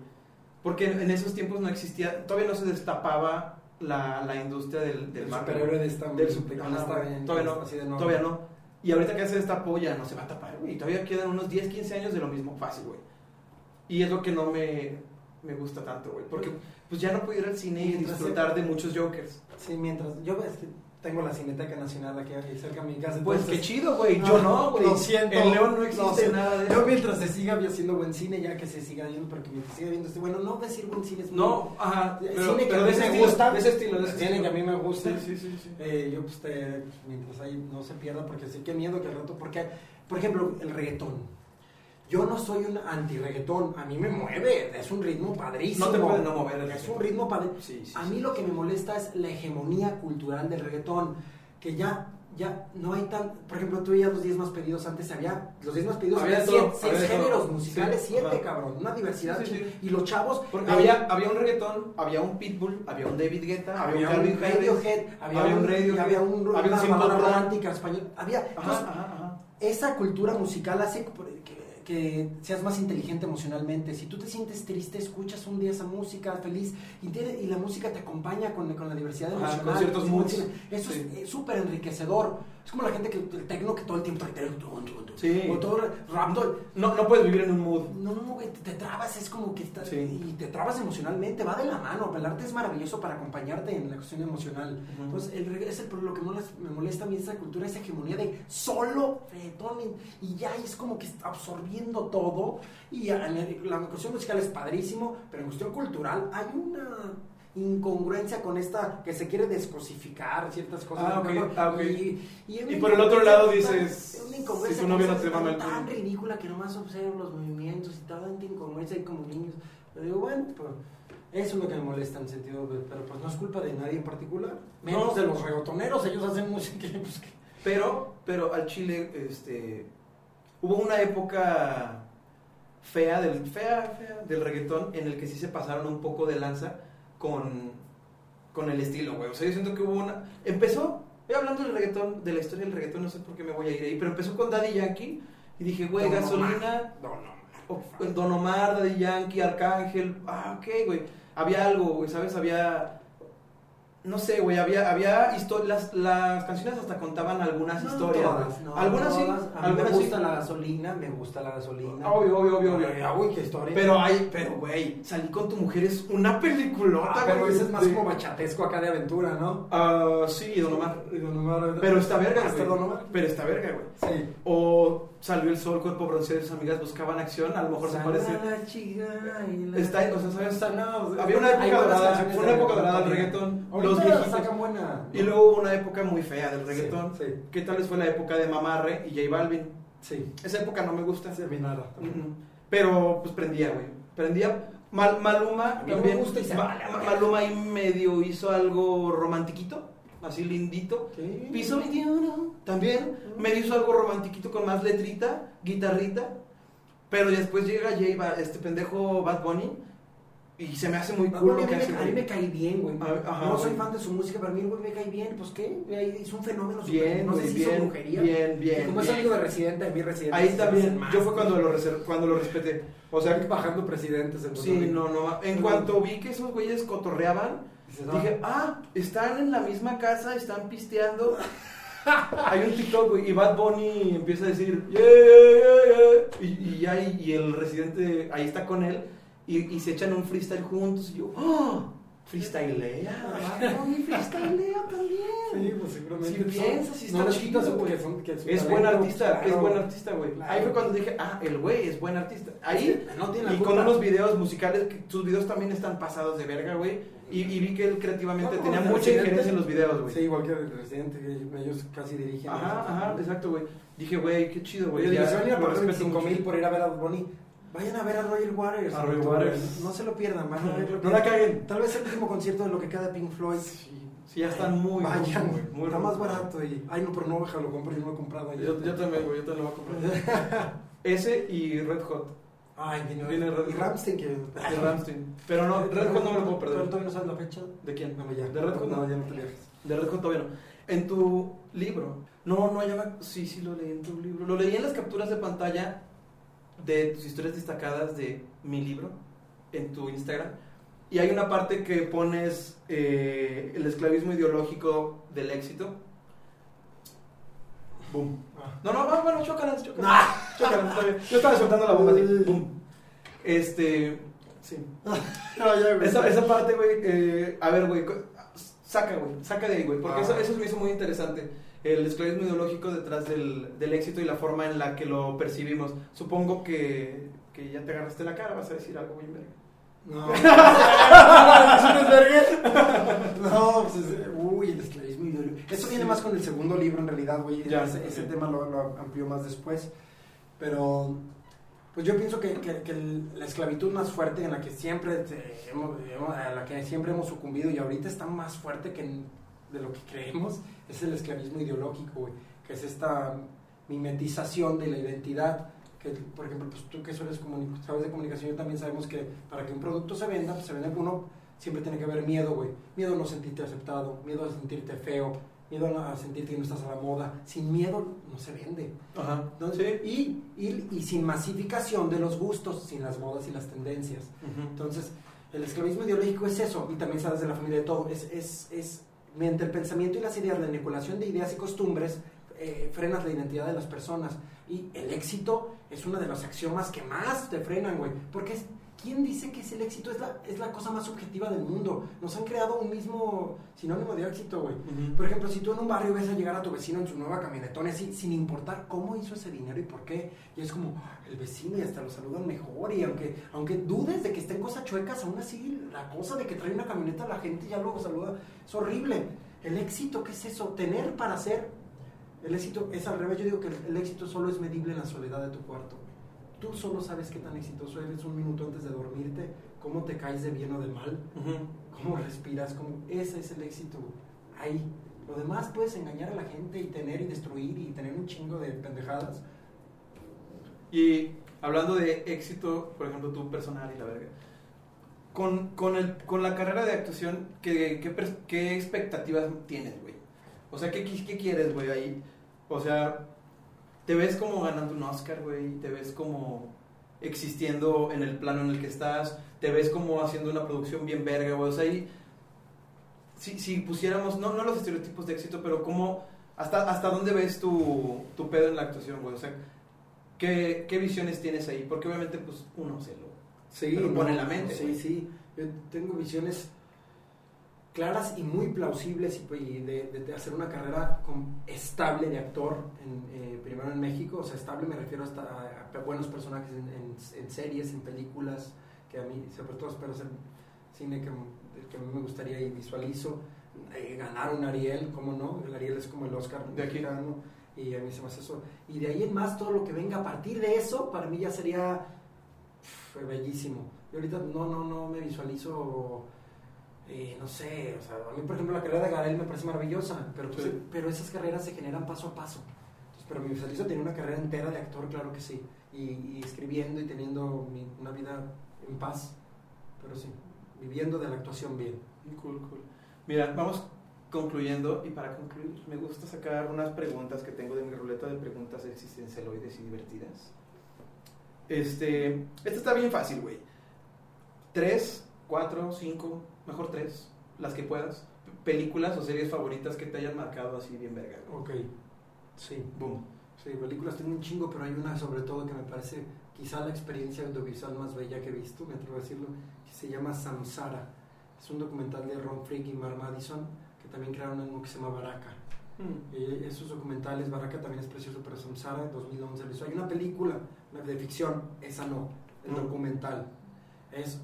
Porque en, esos tiempos no existía, todavía no se destapaba la, la industria del, del El Marvel. superhéroe de esta Del de super- con ajá, esta güey. ven- Todavía no, así de Todavía no. Y ahorita que se destapó ya no se va a tapar, güey. Y todavía quedan unos 10, 15 años de lo mismo fácil, güey. Y es lo que no me, me gusta tanto, güey. Porque pues ya no puedo ir al cine y disfrutar de muchos Jokers. Sí, mientras. Yo es que tengo la Cineteca Nacional aquí cerca de mi casa. Pues entonces- qué chido, güey. Yo Ah, no, güey. Lo siento. En León no existe siento. nada de Yo eso. mientras se siga haciendo buen cine, ya que se siga viendo, pero que mientras siga viendo este. Bueno, no decir buen cine es muy- No, ajá. El Pero, cine que pero a mí me estilo, gusta, de ese estilo, de ese el cine que a mí me gusta. Sí, sí, sí, sí. Eh, yo pues te, mientras ahí no se pierda, porque sí que miedo que al rato, porque, por ejemplo, el reggaetón. Yo no soy un anti-reggaetón, a mí me mueve, es un ritmo padrísimo. No te puede no mover el Es un ritmo. Sí, sí, a sí. mí lo que me molesta es la hegemonía cultural del reggaetón, que ya, ya no hay tan, por ejemplo, tú veías los 10 más pedidos, antes había, los 10 más pedidos Había había de todo, 6 había de todo. géneros musicales, Sí, 7 ajá. cabrón, una diversidad, Sí, y los chavos... Porque había, había un reggaetón, había un Pitbull, había un David Guetta, había, había un un Radiohead, había, había un Radiohead, había un, había un romántica español, había, Ajá, entonces, ajá, ajá. esa cultura musical hace que, que seas más inteligente emocionalmente. Si tú te sientes triste, escuchas un día esa música feliz y, la música te acompaña con, con la diversidad emocional. con ciertos Sí, moods. sí, Eso Sí. es súper enriquecedor. Es como la gente que el tecno que todo el tiempo Sí. o todo todo- No, no puedes vivir en un mood. no, no, güey, te, trabas, es como que estás, Sí. y te trabas emocionalmente, va de la mano, el arte es maravilloso para acompañarte en la cuestión emocional. Ujú. Entonces, el reggae es el, lo que me molesta a mí esa cultura, esa hegemonía de solo reggaetón y, ya es como que está absorbiendo todo. Y a- en el- la cuestión musical es padrísimo, pero en cuestión cultural hay una incongruencia con esta que se quiere descosificar ciertas cosas. Ah, ok, ah. Y, y Y por el otro lado dices, una si tu novio que no te es mama tan- el culo. ridícula que nomás observo los movimientos y tanta incongruencia y como niños. Pero digo, bueno, pues, eso es lo que me molesta en sentido de, pero pues no es culpa de nadie en particular, menos No. de los reggaetoneros, ellos hacen música pues, que- Pero, pero al Chile, este, hubo una época fea del, fea, fea del reggaetón en el que sí se pasaron un poco de lanza con, con el estilo, güey. O sea, yo siento que hubo una... Empezó, voy hablando del reggaetón, de la historia del reggaetón, no sé por qué me voy a ir ahí, pero empezó con Daddy Yankee y dije, güey, Don gasolina... Omar, Don Omar. O- Don Omar, Daddy Yankee, Arcángel, ah, ok, güey. Había algo, güey, ¿sabes? Había, no sé, güey, había, había historias, las, las canciones hasta contaban algunas No historias. todas, no algunas sí. A mí me gusta sí. la gasolina, me gusta la gasolina. Obvio, obvio, obvio, obvio. Ay, Uy, qué historia. Pero hay, pero güey, salí con tu mujer es una peliculota, Ah, pero ese es más como bachatesco acá de aventura, ¿no? Ah, sí, Don Omar. Don Omar- Pero está verga, güey. Pero está verga, güey. Sí. O salió el sol, cuerpo bronceado y sus amigas buscaban acción, a lo mejor se parece. La chica y la- Está, o sea, ¿sabes? Está- no, Había una época dorada, una época dorada del reggaetón. Los viejitos. sacan buena. Y luego hubo una época muy fea del reggaetón. Sí, sí. que tal vez fue la época de Mamarre y J Balvin. Sí. Esa época no me gusta. Se me nada. Pero pues prendía, güey. Prendía. Mal- Maluma A no también. me gusta y se. Maluma ahí medio hizo algo romantiquito, así lindito. Sí. Piso 21 también medio hizo algo romantiquito con más letrita, guitarrita. Pero después llega J este pendejo Bad Bunny y se me hace muy cool lo a que mí hace. me- a mí me cae bien, güey. A- ajá, no soy fan de su música, pero a mí el güey me cae bien. Pues qué, es un fenómeno. súper- Bien, no sé si hizo bien, brujería. bien, Y bien. como es amigo de Residente, a mí Residente. Ahí me también, más. yo fue cuando lo, cuando lo respeté. O sea, bajando presidentes. en sí, no, no. En cuanto vi que esos güeyes cotorreaban, Dices, dije, ah, están en la misma casa, están pisteando. Hay un TikTok, güey, y Bad Bunny empieza a decir, yeah, yeah, yeah", Y, y, ahí- y el residente ahí está con él, y, y se echan un freestyle juntos, y yo, ¡ah! Freestylea. y freestylea también. Sí, pues seguramente. Si piensas, si no está quitas chido, que güey. son- que su Es buen talento, artista, es buen artista, güey. Claro. Ahí fue cuando dije, ah, el güey es buen artista. Ahí, No tiene la y con unos videos musicales, que sus videos también están pasados de verga, güey. Y, y vi que él creativamente No, tenía mucha injerencia en los videos, güey. Sí, igual que el Residente, que ellos casi dirigen. Ajá, ajá, exacto, güey. Dije, güey, qué chido, güey. Se van a pagar respeto 25 mucho. mil por ir a ver a Bad Bunny. Vayan a ver a Roger Waters. A Roger Waters. No se lo pierdan, van a ver lo que- No la caguen. Tal vez el último concierto de lo que queda de Pink Floyd. Sí, sí, ya están muy Vayan, muy, muy Está más barato. Y... Ay, no, pero no, déjalo, compro, yo no lo he comprado. Yo, yo también, güey, yo también lo voy a comprar. Ese y Red Hot. Ay, viene, Viene Red Y. Ramstein que... De Rammstein. Pero no, Red Hot no me lo puedo ¿Pero perder. todavía no sabes la fecha? ¿De quién? No, ya. ¿De Red Hot? No, ya no te viajes. De Red Hot todavía no. En tu libro. No, no hallaba. Sí, sí, lo leí en tu libro. Lo leí en las capturas de pantalla de tus historias destacadas de mi libro en tu Instagram. Y hay una parte que pones eh, el esclavismo ideológico del éxito. Boom. Ah. No, no, bueno, chócalas, chócalas. Chócalas, está bien. Yo estaba soltando la bomba así. Boom. Este. Sí. No, ya, güey. Esa, esa parte, güey, eh, a ver, güey, saca, güey, saca de ahí, güey, porque Ah. eso, eso me hizo muy interesante. El esclavismo ideológico detrás del, del éxito y la forma en la que lo percibimos. Supongo que, que ya te agarraste la cara, vas a decir algo muy verga. No. no, pues es- uy, el esclavismo ideológico. Eso viene más con el segundo libro, en realidad, güey. Ya, ese, tema lo, lo amplió más después. Pero, pues yo pienso que, que- la esclavitud más fuerte en la que siempre hemos, a la que siempre hemos sucumbido y ahorita está más fuerte que en- de lo que creemos es el esclavismo ideológico, güey. Que es esta mimetización de la identidad que por ejemplo pues tú que sueles sabes de comunicación yo también sabemos que para que un producto se venda pues se vende uno siempre tiene que haber miedo güey. Miedo a no sentirte aceptado miedo a sentirte feo miedo a sentirte que no estás a la moda. Sin miedo no se vende. Ajá. Entonces, y, y, y sin masificación de los gustos sin las modas y las tendencias. Entonces el esclavismo ideológico es eso y también sabes de la familia de todo es, es, es mediante el pensamiento y las ideas la manipulación de ideas y costumbres eh, frenas la identidad de las personas y el éxito es una de las axiomas que más te frenan, güey. Porque ¿quién dice que es el éxito? Es la, es la cosa más subjetiva del mundo. Nos han creado un mismo sinónimo de éxito, güey. Por ejemplo, si tú en un barrio ves a llegar a tu vecino en su nueva camionetona, así, sin importar cómo hizo ese dinero y por qué, y es como "Ah, el vecino y hasta lo saludan mejor, y aunque, aunque dudes de que estén cosas chuecas, aún así la cosa de que trae una camioneta la gente ya luego saluda, es horrible. El éxito, ¿qué es eso? Tener para ser. El éxito es al revés, yo digo que el, el éxito solo es medible en la soledad de tu cuarto. Tú solo sabes qué tan exitoso eres un minuto antes de dormirte, cómo te caes de bien o de mal, cómo respiras, cómo... ese es el éxito, ahí. Lo demás puedes engañar a la gente y tener y destruir y tener un chingo de pendejadas. Y hablando de éxito, por ejemplo, tú personal y la verga. Con, con, el, con la carrera de actuación, ¿qué, qué, qué expectativas tienes, güey? O sea, ¿qué, qué, qué quieres, güey, ahí? O sea, ¿te ves como ganando un Oscar, güey? ¿Te ves como existiendo en el plano en el que estás? ¿Te ves como haciendo una producción bien verga, güey? O sea, ahí, si, si pusiéramos, no, no los estereotipos de éxito, pero como, ¿hasta, hasta dónde ves tu, tu pedo en la actuación, güey? O sea, ¿Qué, ¿Qué visiones tienes ahí? Porque obviamente, pues, uno se lo... Sí, no, pone en la mente, Sí, sí. Yo tengo visiones claras y muy plausibles y, de, de- de hacer una carrera con- estable de actor, en, eh, primero en México. O sea, estable me refiero hasta a, a buenos personajes en, en- en series, en películas, que a mí, sobre todo, espero hacer cine que, que a mí me gustaría y visualizo. Eh, ganar un Ariel, ¿cómo no? El Ariel es como el Oscar De aquí. mexicano, y a mí se me hace eso. Y de ahí en más, todo lo que venga a partir de eso, para mí ya sería bellísimo. Yo ahorita no, no, no me visualizo, eh, no sé, o sea, a mí por ejemplo la carrera de Garel me parece maravillosa, pero, pues, Sí. pero esas carreras se generan paso a paso. Entonces, pero me visualizo tener una carrera entera de actor, claro que sí, y, y escribiendo y teniendo mi- una vida en paz, pero sí, viviendo de la actuación bien. Cool, cool. Mira, vamos concluyendo y para concluir me gusta sacar unas preguntas que tengo de mi ruleta de preguntas existencialoides y divertidas. Este, esta está bien fácil, güey. Tres, cuatro, cinco, mejor tres, las que puedas. Películas o series favoritas que te hayan marcado así bien verga. Ok, sí. Boom. Sí, películas tengo un chingo, pero hay una sobre todo que me parece quizá la experiencia audiovisual más bella que he visto, me atrevo a decirlo, que se llama Samsara. Es un documental de Ron Frick y Mar Madison, que también crearon uno que se llama Baraka. Mm. Eh, esos documentales, Baraka también es precioso, pero Samsara en 2011 lo hizo. Hay una película de ficción, esa no, el Mm. documental. Es,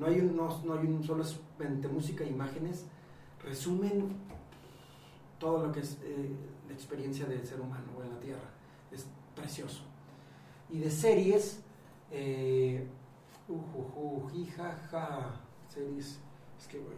no, hay un, no, no hay un solo entre música e imágenes, resumen todo lo que es eh, la experiencia del ser humano o en la Tierra. Es precioso. Y de series, eh, ujuju, jijaja, series, es que, güey,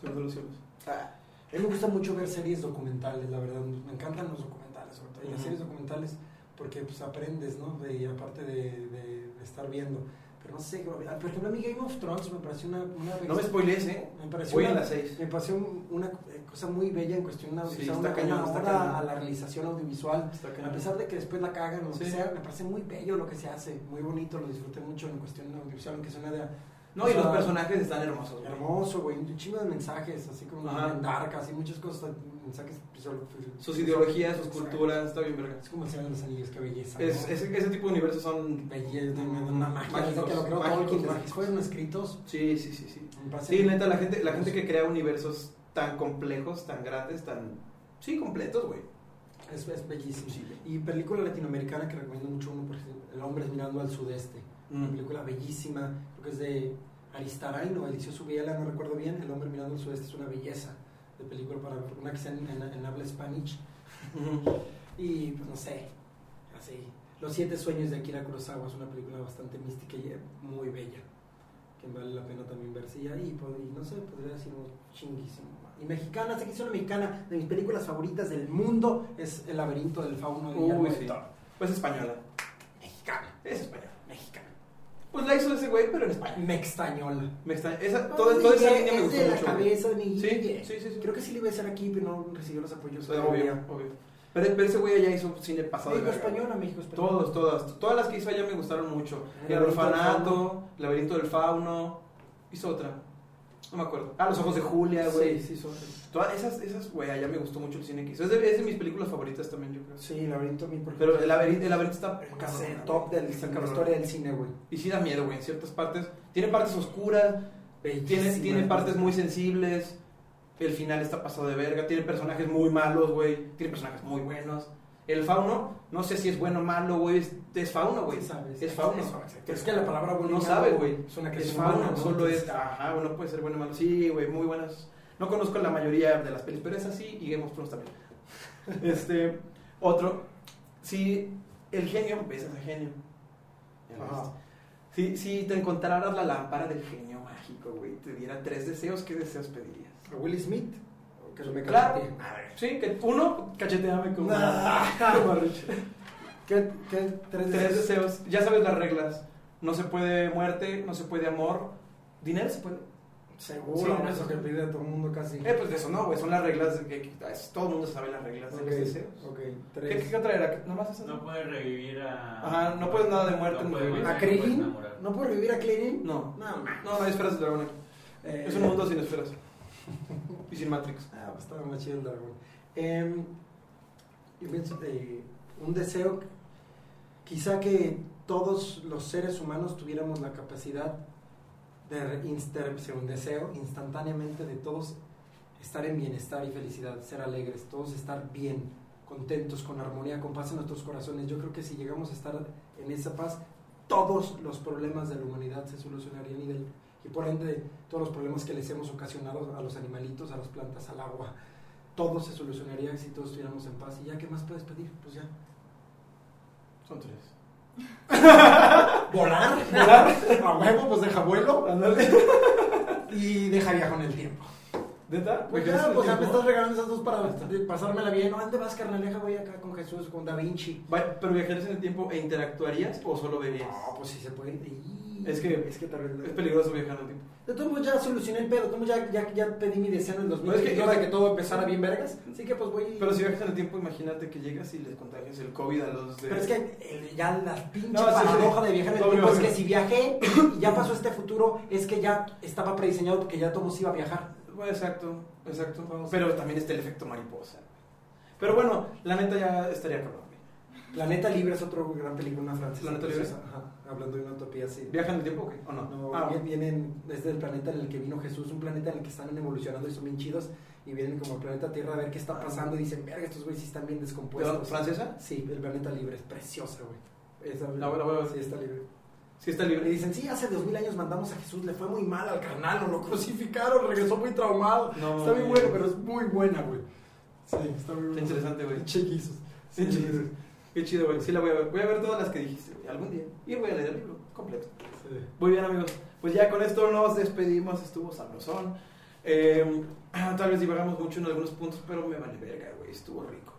Señor de los cielos. Ah, a mí me gusta mucho ver series documentales, la verdad. Me encantan los documentales, sobre todo. Y las series documentales, porque pues aprendes, ¿no? De, y aparte de, de- de estar viendo. Pero no sé, güey, por ejemplo, a mí Game of Thrones me pareció una... una No me spoilees, ¿eh? me pareció Voy a una- las seis. me pareció una cosa muy bella en cuestión de Sí, está una, cañón, una está a la realización audiovisual. Está A pesar de que después la cagan o lo que sea, me parece muy bello lo que se hace, muy bonito, lo disfruté mucho en cuestión audiovisual, aunque suena de No, y o sea, los personajes están hermosos. güey. hermoso, güey, un chingo de mensajes, así como Dark, así muchas cosas, mensajes visual- Sus ideologías, sus culturas, está bien verga. Es como el Señor de los Anillos, qué belleza. Es, ¿no? ese, ese tipo de universos son... belleza, de una magia, Mágicos, que lo creó Tolkien, fueron escritos, Sí, sí, sí, sí. Sí, neta, la gente, la gente que crea universos tan complejos, tan grandes, tan... Sí, completos, güey. Es, es bellísimo. Sí. Y película latinoamericana que recomiendo mucho uno, por ejemplo, El hombre mirando al sudeste. Una película bellísima, creo que es de Aristarain o Eliseo Subiela, no recuerdo bien. El hombre mirando al sudeste es una belleza de película para ver, una que sea en, en- en habla Spanish. Y pues no sé, así. Los siete sueños de Akira Kurosawa es una película bastante mística y eh, muy bella, que vale la pena también verse. Y ahí, y no sé, podría decir chinguísimo. Y mexicana, sé que es una mexicana, de mis películas favoritas del mundo es El laberinto del fauno de Uy, sí. Pues española. Mexicana, Es española. mexicana. Pues la hizo ese güey, pero en español. Mextañola. Me extraña. Esa, toda, toda esa línea me gustó de mucho. cabeza de mi Sí, sí, sí, sí. Creo que sí le iba a hacer aquí, pero no recibió los apoyos. Obvio, obvio. Pero, pero ese güey allá hizo cine pasado México española, México española. Todos, todas. Todas las que hizo allá me gustaron mucho. El El orfanato, laberinto del fauno. Hizo otra. No me acuerdo. Ah, Los ojos de Julia, güey. Sí, sí, son- Todas esas, esas, güey, allá me gustó mucho el cine que hizo. Es de, es de mis películas favoritas también, yo creo. Sí, el laberinto a mí, por Pero el laberinto, el laberinto está casi cabrón, top del, Está de la historia del cine, güey. Y sí da miedo, güey, en ciertas partes. Tiene partes oscuras, tiene, tiene partes muy sensibles. El final está pasado de verga. Tiene personajes muy malos, güey. Tiene personajes muy buenos. El fauno, no sé si es bueno o malo, güey. Es, es fauno, güey. Sí sabes. Es fauno. exacto. Es que la palabra bueno No sabe, güey. Es una que Es fauno, humana, ¿no? solo es. Ajá, bueno, puede ser bueno o malo. Sí, güey, muy buenas. No conozco la mayoría de las pelis, pero es así y Game of Thrones también. este, otro. Si el genio, ves ese genio. Ajá. Si, si te encontraras la lámpara del genio mágico, güey, te diera tres deseos, ¿qué deseos pedirías? ¿A Will Smith? ¿O que me Claro. A. Sí, que uno, cacheteame Ah. a Richard. ¿Qué, qué tres, Tres deseos? deseos, ya sabes las reglas. No se puede muerte, no se puede amor. Dinero se puede. Seguro, Sí, eso que pide todo el mundo casi. Eh, pues de eso no, güey, son las reglas. de que, todo el mundo sabe las reglas ok, de los deseos. ok. ¿Qué, Tres. qué, qué otra era? ¿Nada más eso? No puedes revivir a. Ajá, no puedes nada de muerte No puedes ¿A no puedes Krillin? ¿No puedo revivir a Krillin? No, No, no, no hay esferas de dragón aquí. Eh, Es un mundo sin esferas. y sin Matrix. Ah, pues estaba más chido el dragón. Em, eh, un deseo, quizá que todos los seres humanos tuviéramos la capacidad de inster- un deseo instantáneamente de todos estar en bienestar y felicidad, ser alegres, todos estar bien, contentos, con armonía, con paz en nuestros corazones. Yo creo que si llegamos a estar en esa paz, todos los problemas de la humanidad se solucionarían y, del- y por ende todos los problemas que les hemos ocasionado a los animalitos, a las plantas, al agua, todo se solucionaría si todos estuviéramos en paz. ¿Y ya qué más puedes pedir? Pues ya. Son tres. ¿Volar? ¿Volar? A huevo, pues deja vuelo y deja viajar con el tiempo. ¿Neta? Pues ¿Viajas ya, pues ya me estás regalando esas dos para pasármela bien. ¿No? ¿Dónde vas, carnal? Deja, voy acá con Jesús, con Da Vinci. Va- ¿Pero viajarías en el tiempo e interactuarías o solo verías? No, pues sí se puede. Es que- es que tal vez. Es peligroso viajar en el tiempo. De todos modos ya solucioné el pedo, de ya, ya, ya pedí mi deseo en el 2000 No, es que- de que todo empezara bien vergas, así que pues voy... Pero si viajas en el tiempo, imagínate que llegas y les contagias el COVID a los de... Pero es que eh, ya la pinche No, sí, paradoja sí. de viajar en el tiempo es que si viajé y ya pasó este futuro, es que ya estaba prediseñado porque ya todos iba a viajar. Bueno, exacto, exacto. Vamos. Pero también está el efecto mariposa. Pero bueno, la neta ya estaría güey. Planeta Libre es otro gran película, una francesa. ¿Planeta Libre? Ajá, hablando de una utopía, sí. ¿Viajan en el tiempo o? ¿O no? No, Ah, vi- vienen desde el planeta en el que vino Jesús, un planeta en el que están evolucionando y son bien chidos, y vienen como al planeta Tierra a ver qué está pasando y dicen, verga, estos güeyes sí están bien ¿De descompuestos. ¿Francesa? Sí, el planeta libre es preciosa, güey. Esa, La la voy a ver. Sí, está libre. Sí, está Y libre. dicen, sí, hace dos mil años mandamos a Jesús, le fue muy mal al carnal, lo crucificaron, regresó muy traumado. No, está güey. bueno, pero es muy buena, güey. Sí, está muy buena. interesante, güey. Chiquizos. Sí, chido. Qué chido, güey. Sí, la voy a ver. Voy a ver todas las que dijiste, güey. Algún día. Y voy a leer el libro completo. Sí. Muy bien, amigos. Pues ya con esto nos despedimos. Estuvo sabrosón. Eh, tal vez divagamos mucho en algunos puntos, pero me vale verga, güey. Estuvo rico.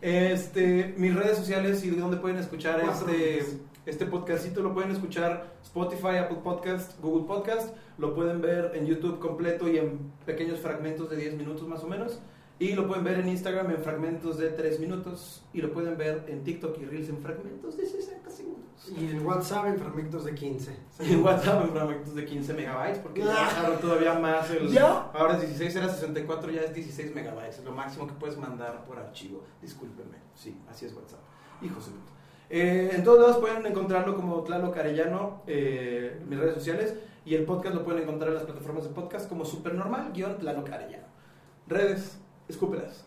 Este, mis redes sociales y donde pueden escuchar Cuatro este. Este podcastito, lo pueden escuchar Spotify, Apple Podcast, Google Podcast. Lo pueden ver en YouTube completo y en pequeños fragmentos de 10 minutos más o menos. Y lo pueden ver en Instagram en fragmentos de 3 minutos. Y lo pueden ver en TikTok y Reels en fragmentos de 60 segundos. Y en WhatsApp en fragmentos de 15. Y en WhatsApp en fragmentos de 15 megabytes, porque ya bajaron todavía más el... ¿Ya? Ahora es 16, era 64, ya es 16 megabytes. Es lo máximo que puedes mandar por archivo. Discúlpenme. Sí, así es WhatsApp. Hijos de puta. Eh, en todos lados pueden encontrarlo como Tlaloc Arellano, eh, en mis redes sociales. Y el podcast lo pueden encontrar en las plataformas de podcast como Supernormal, guion Tlaloc Arellano. Redes, escúpelas.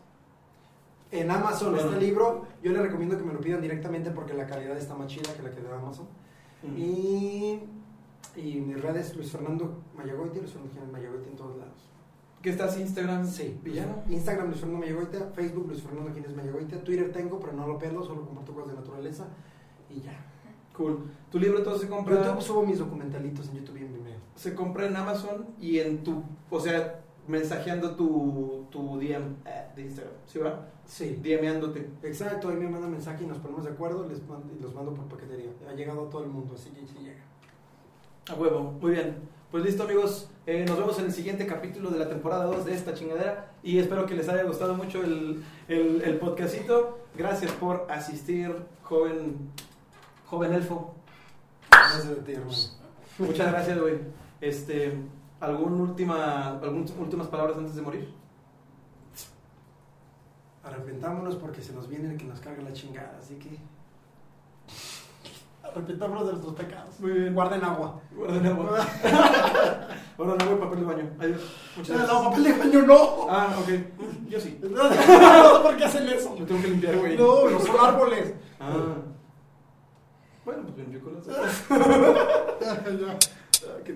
En Amazon Bueno. este libro, yo les recomiendo que me lo pidan directamente porque la calidad está más chida que la que da Amazon. Mm. Y, y mis redes, Luis Fernando Mayagoite, Luis Fernando Jiménez Mayagoite en todos lados. ¿Qué estás Instagram? Sí, Villano. Instagram Luis Fernando Mayagoite, Facebook Luis Fernando Jiménez Mayagoite, Twitter tengo, pero no lo pelo, solo comparto cosas de naturaleza y ya. Cool. Tu libro todo se compra... YouTube subo mis documentalitos en YouTube y en Vimeo. se compra en Amazon y en tu, o sea, mensajeando tu, tu DM eh, de Instagram, ¿sí va? Sí, DMándote. exacto, ahí me mandan mensaje y nos ponemos de acuerdo les mando, y los mando por paquetería. Ha llegado a todo el mundo, así que sí llega. A huevo, muy bien. Pues listo amigos, Eh, nos vemos en el siguiente capítulo de la temporada 2 de esta chingadera y espero que les haya gustado mucho el, el, el podcastito. Gracias por asistir, joven, joven elfo. Gracias de ti, hermano. Muchas gracias, güey. Este, ¿algún última, algunas últimas palabras antes de morir? Arrepentámonos porque se nos viene el que nos carga la chingada, así que. Arrepentámonos de nuestros pecados. Muy bien. Guarden agua. Guarden agua. Guarden agua y papel de baño. Adiós. Muchas No, papel de baño no. Ah, ok. Yo sí. No por qué hacen eso. Lo tengo que limpiar, güey. No, los son árboles. Ah. Bueno, pues limpio con las. Ah, qué-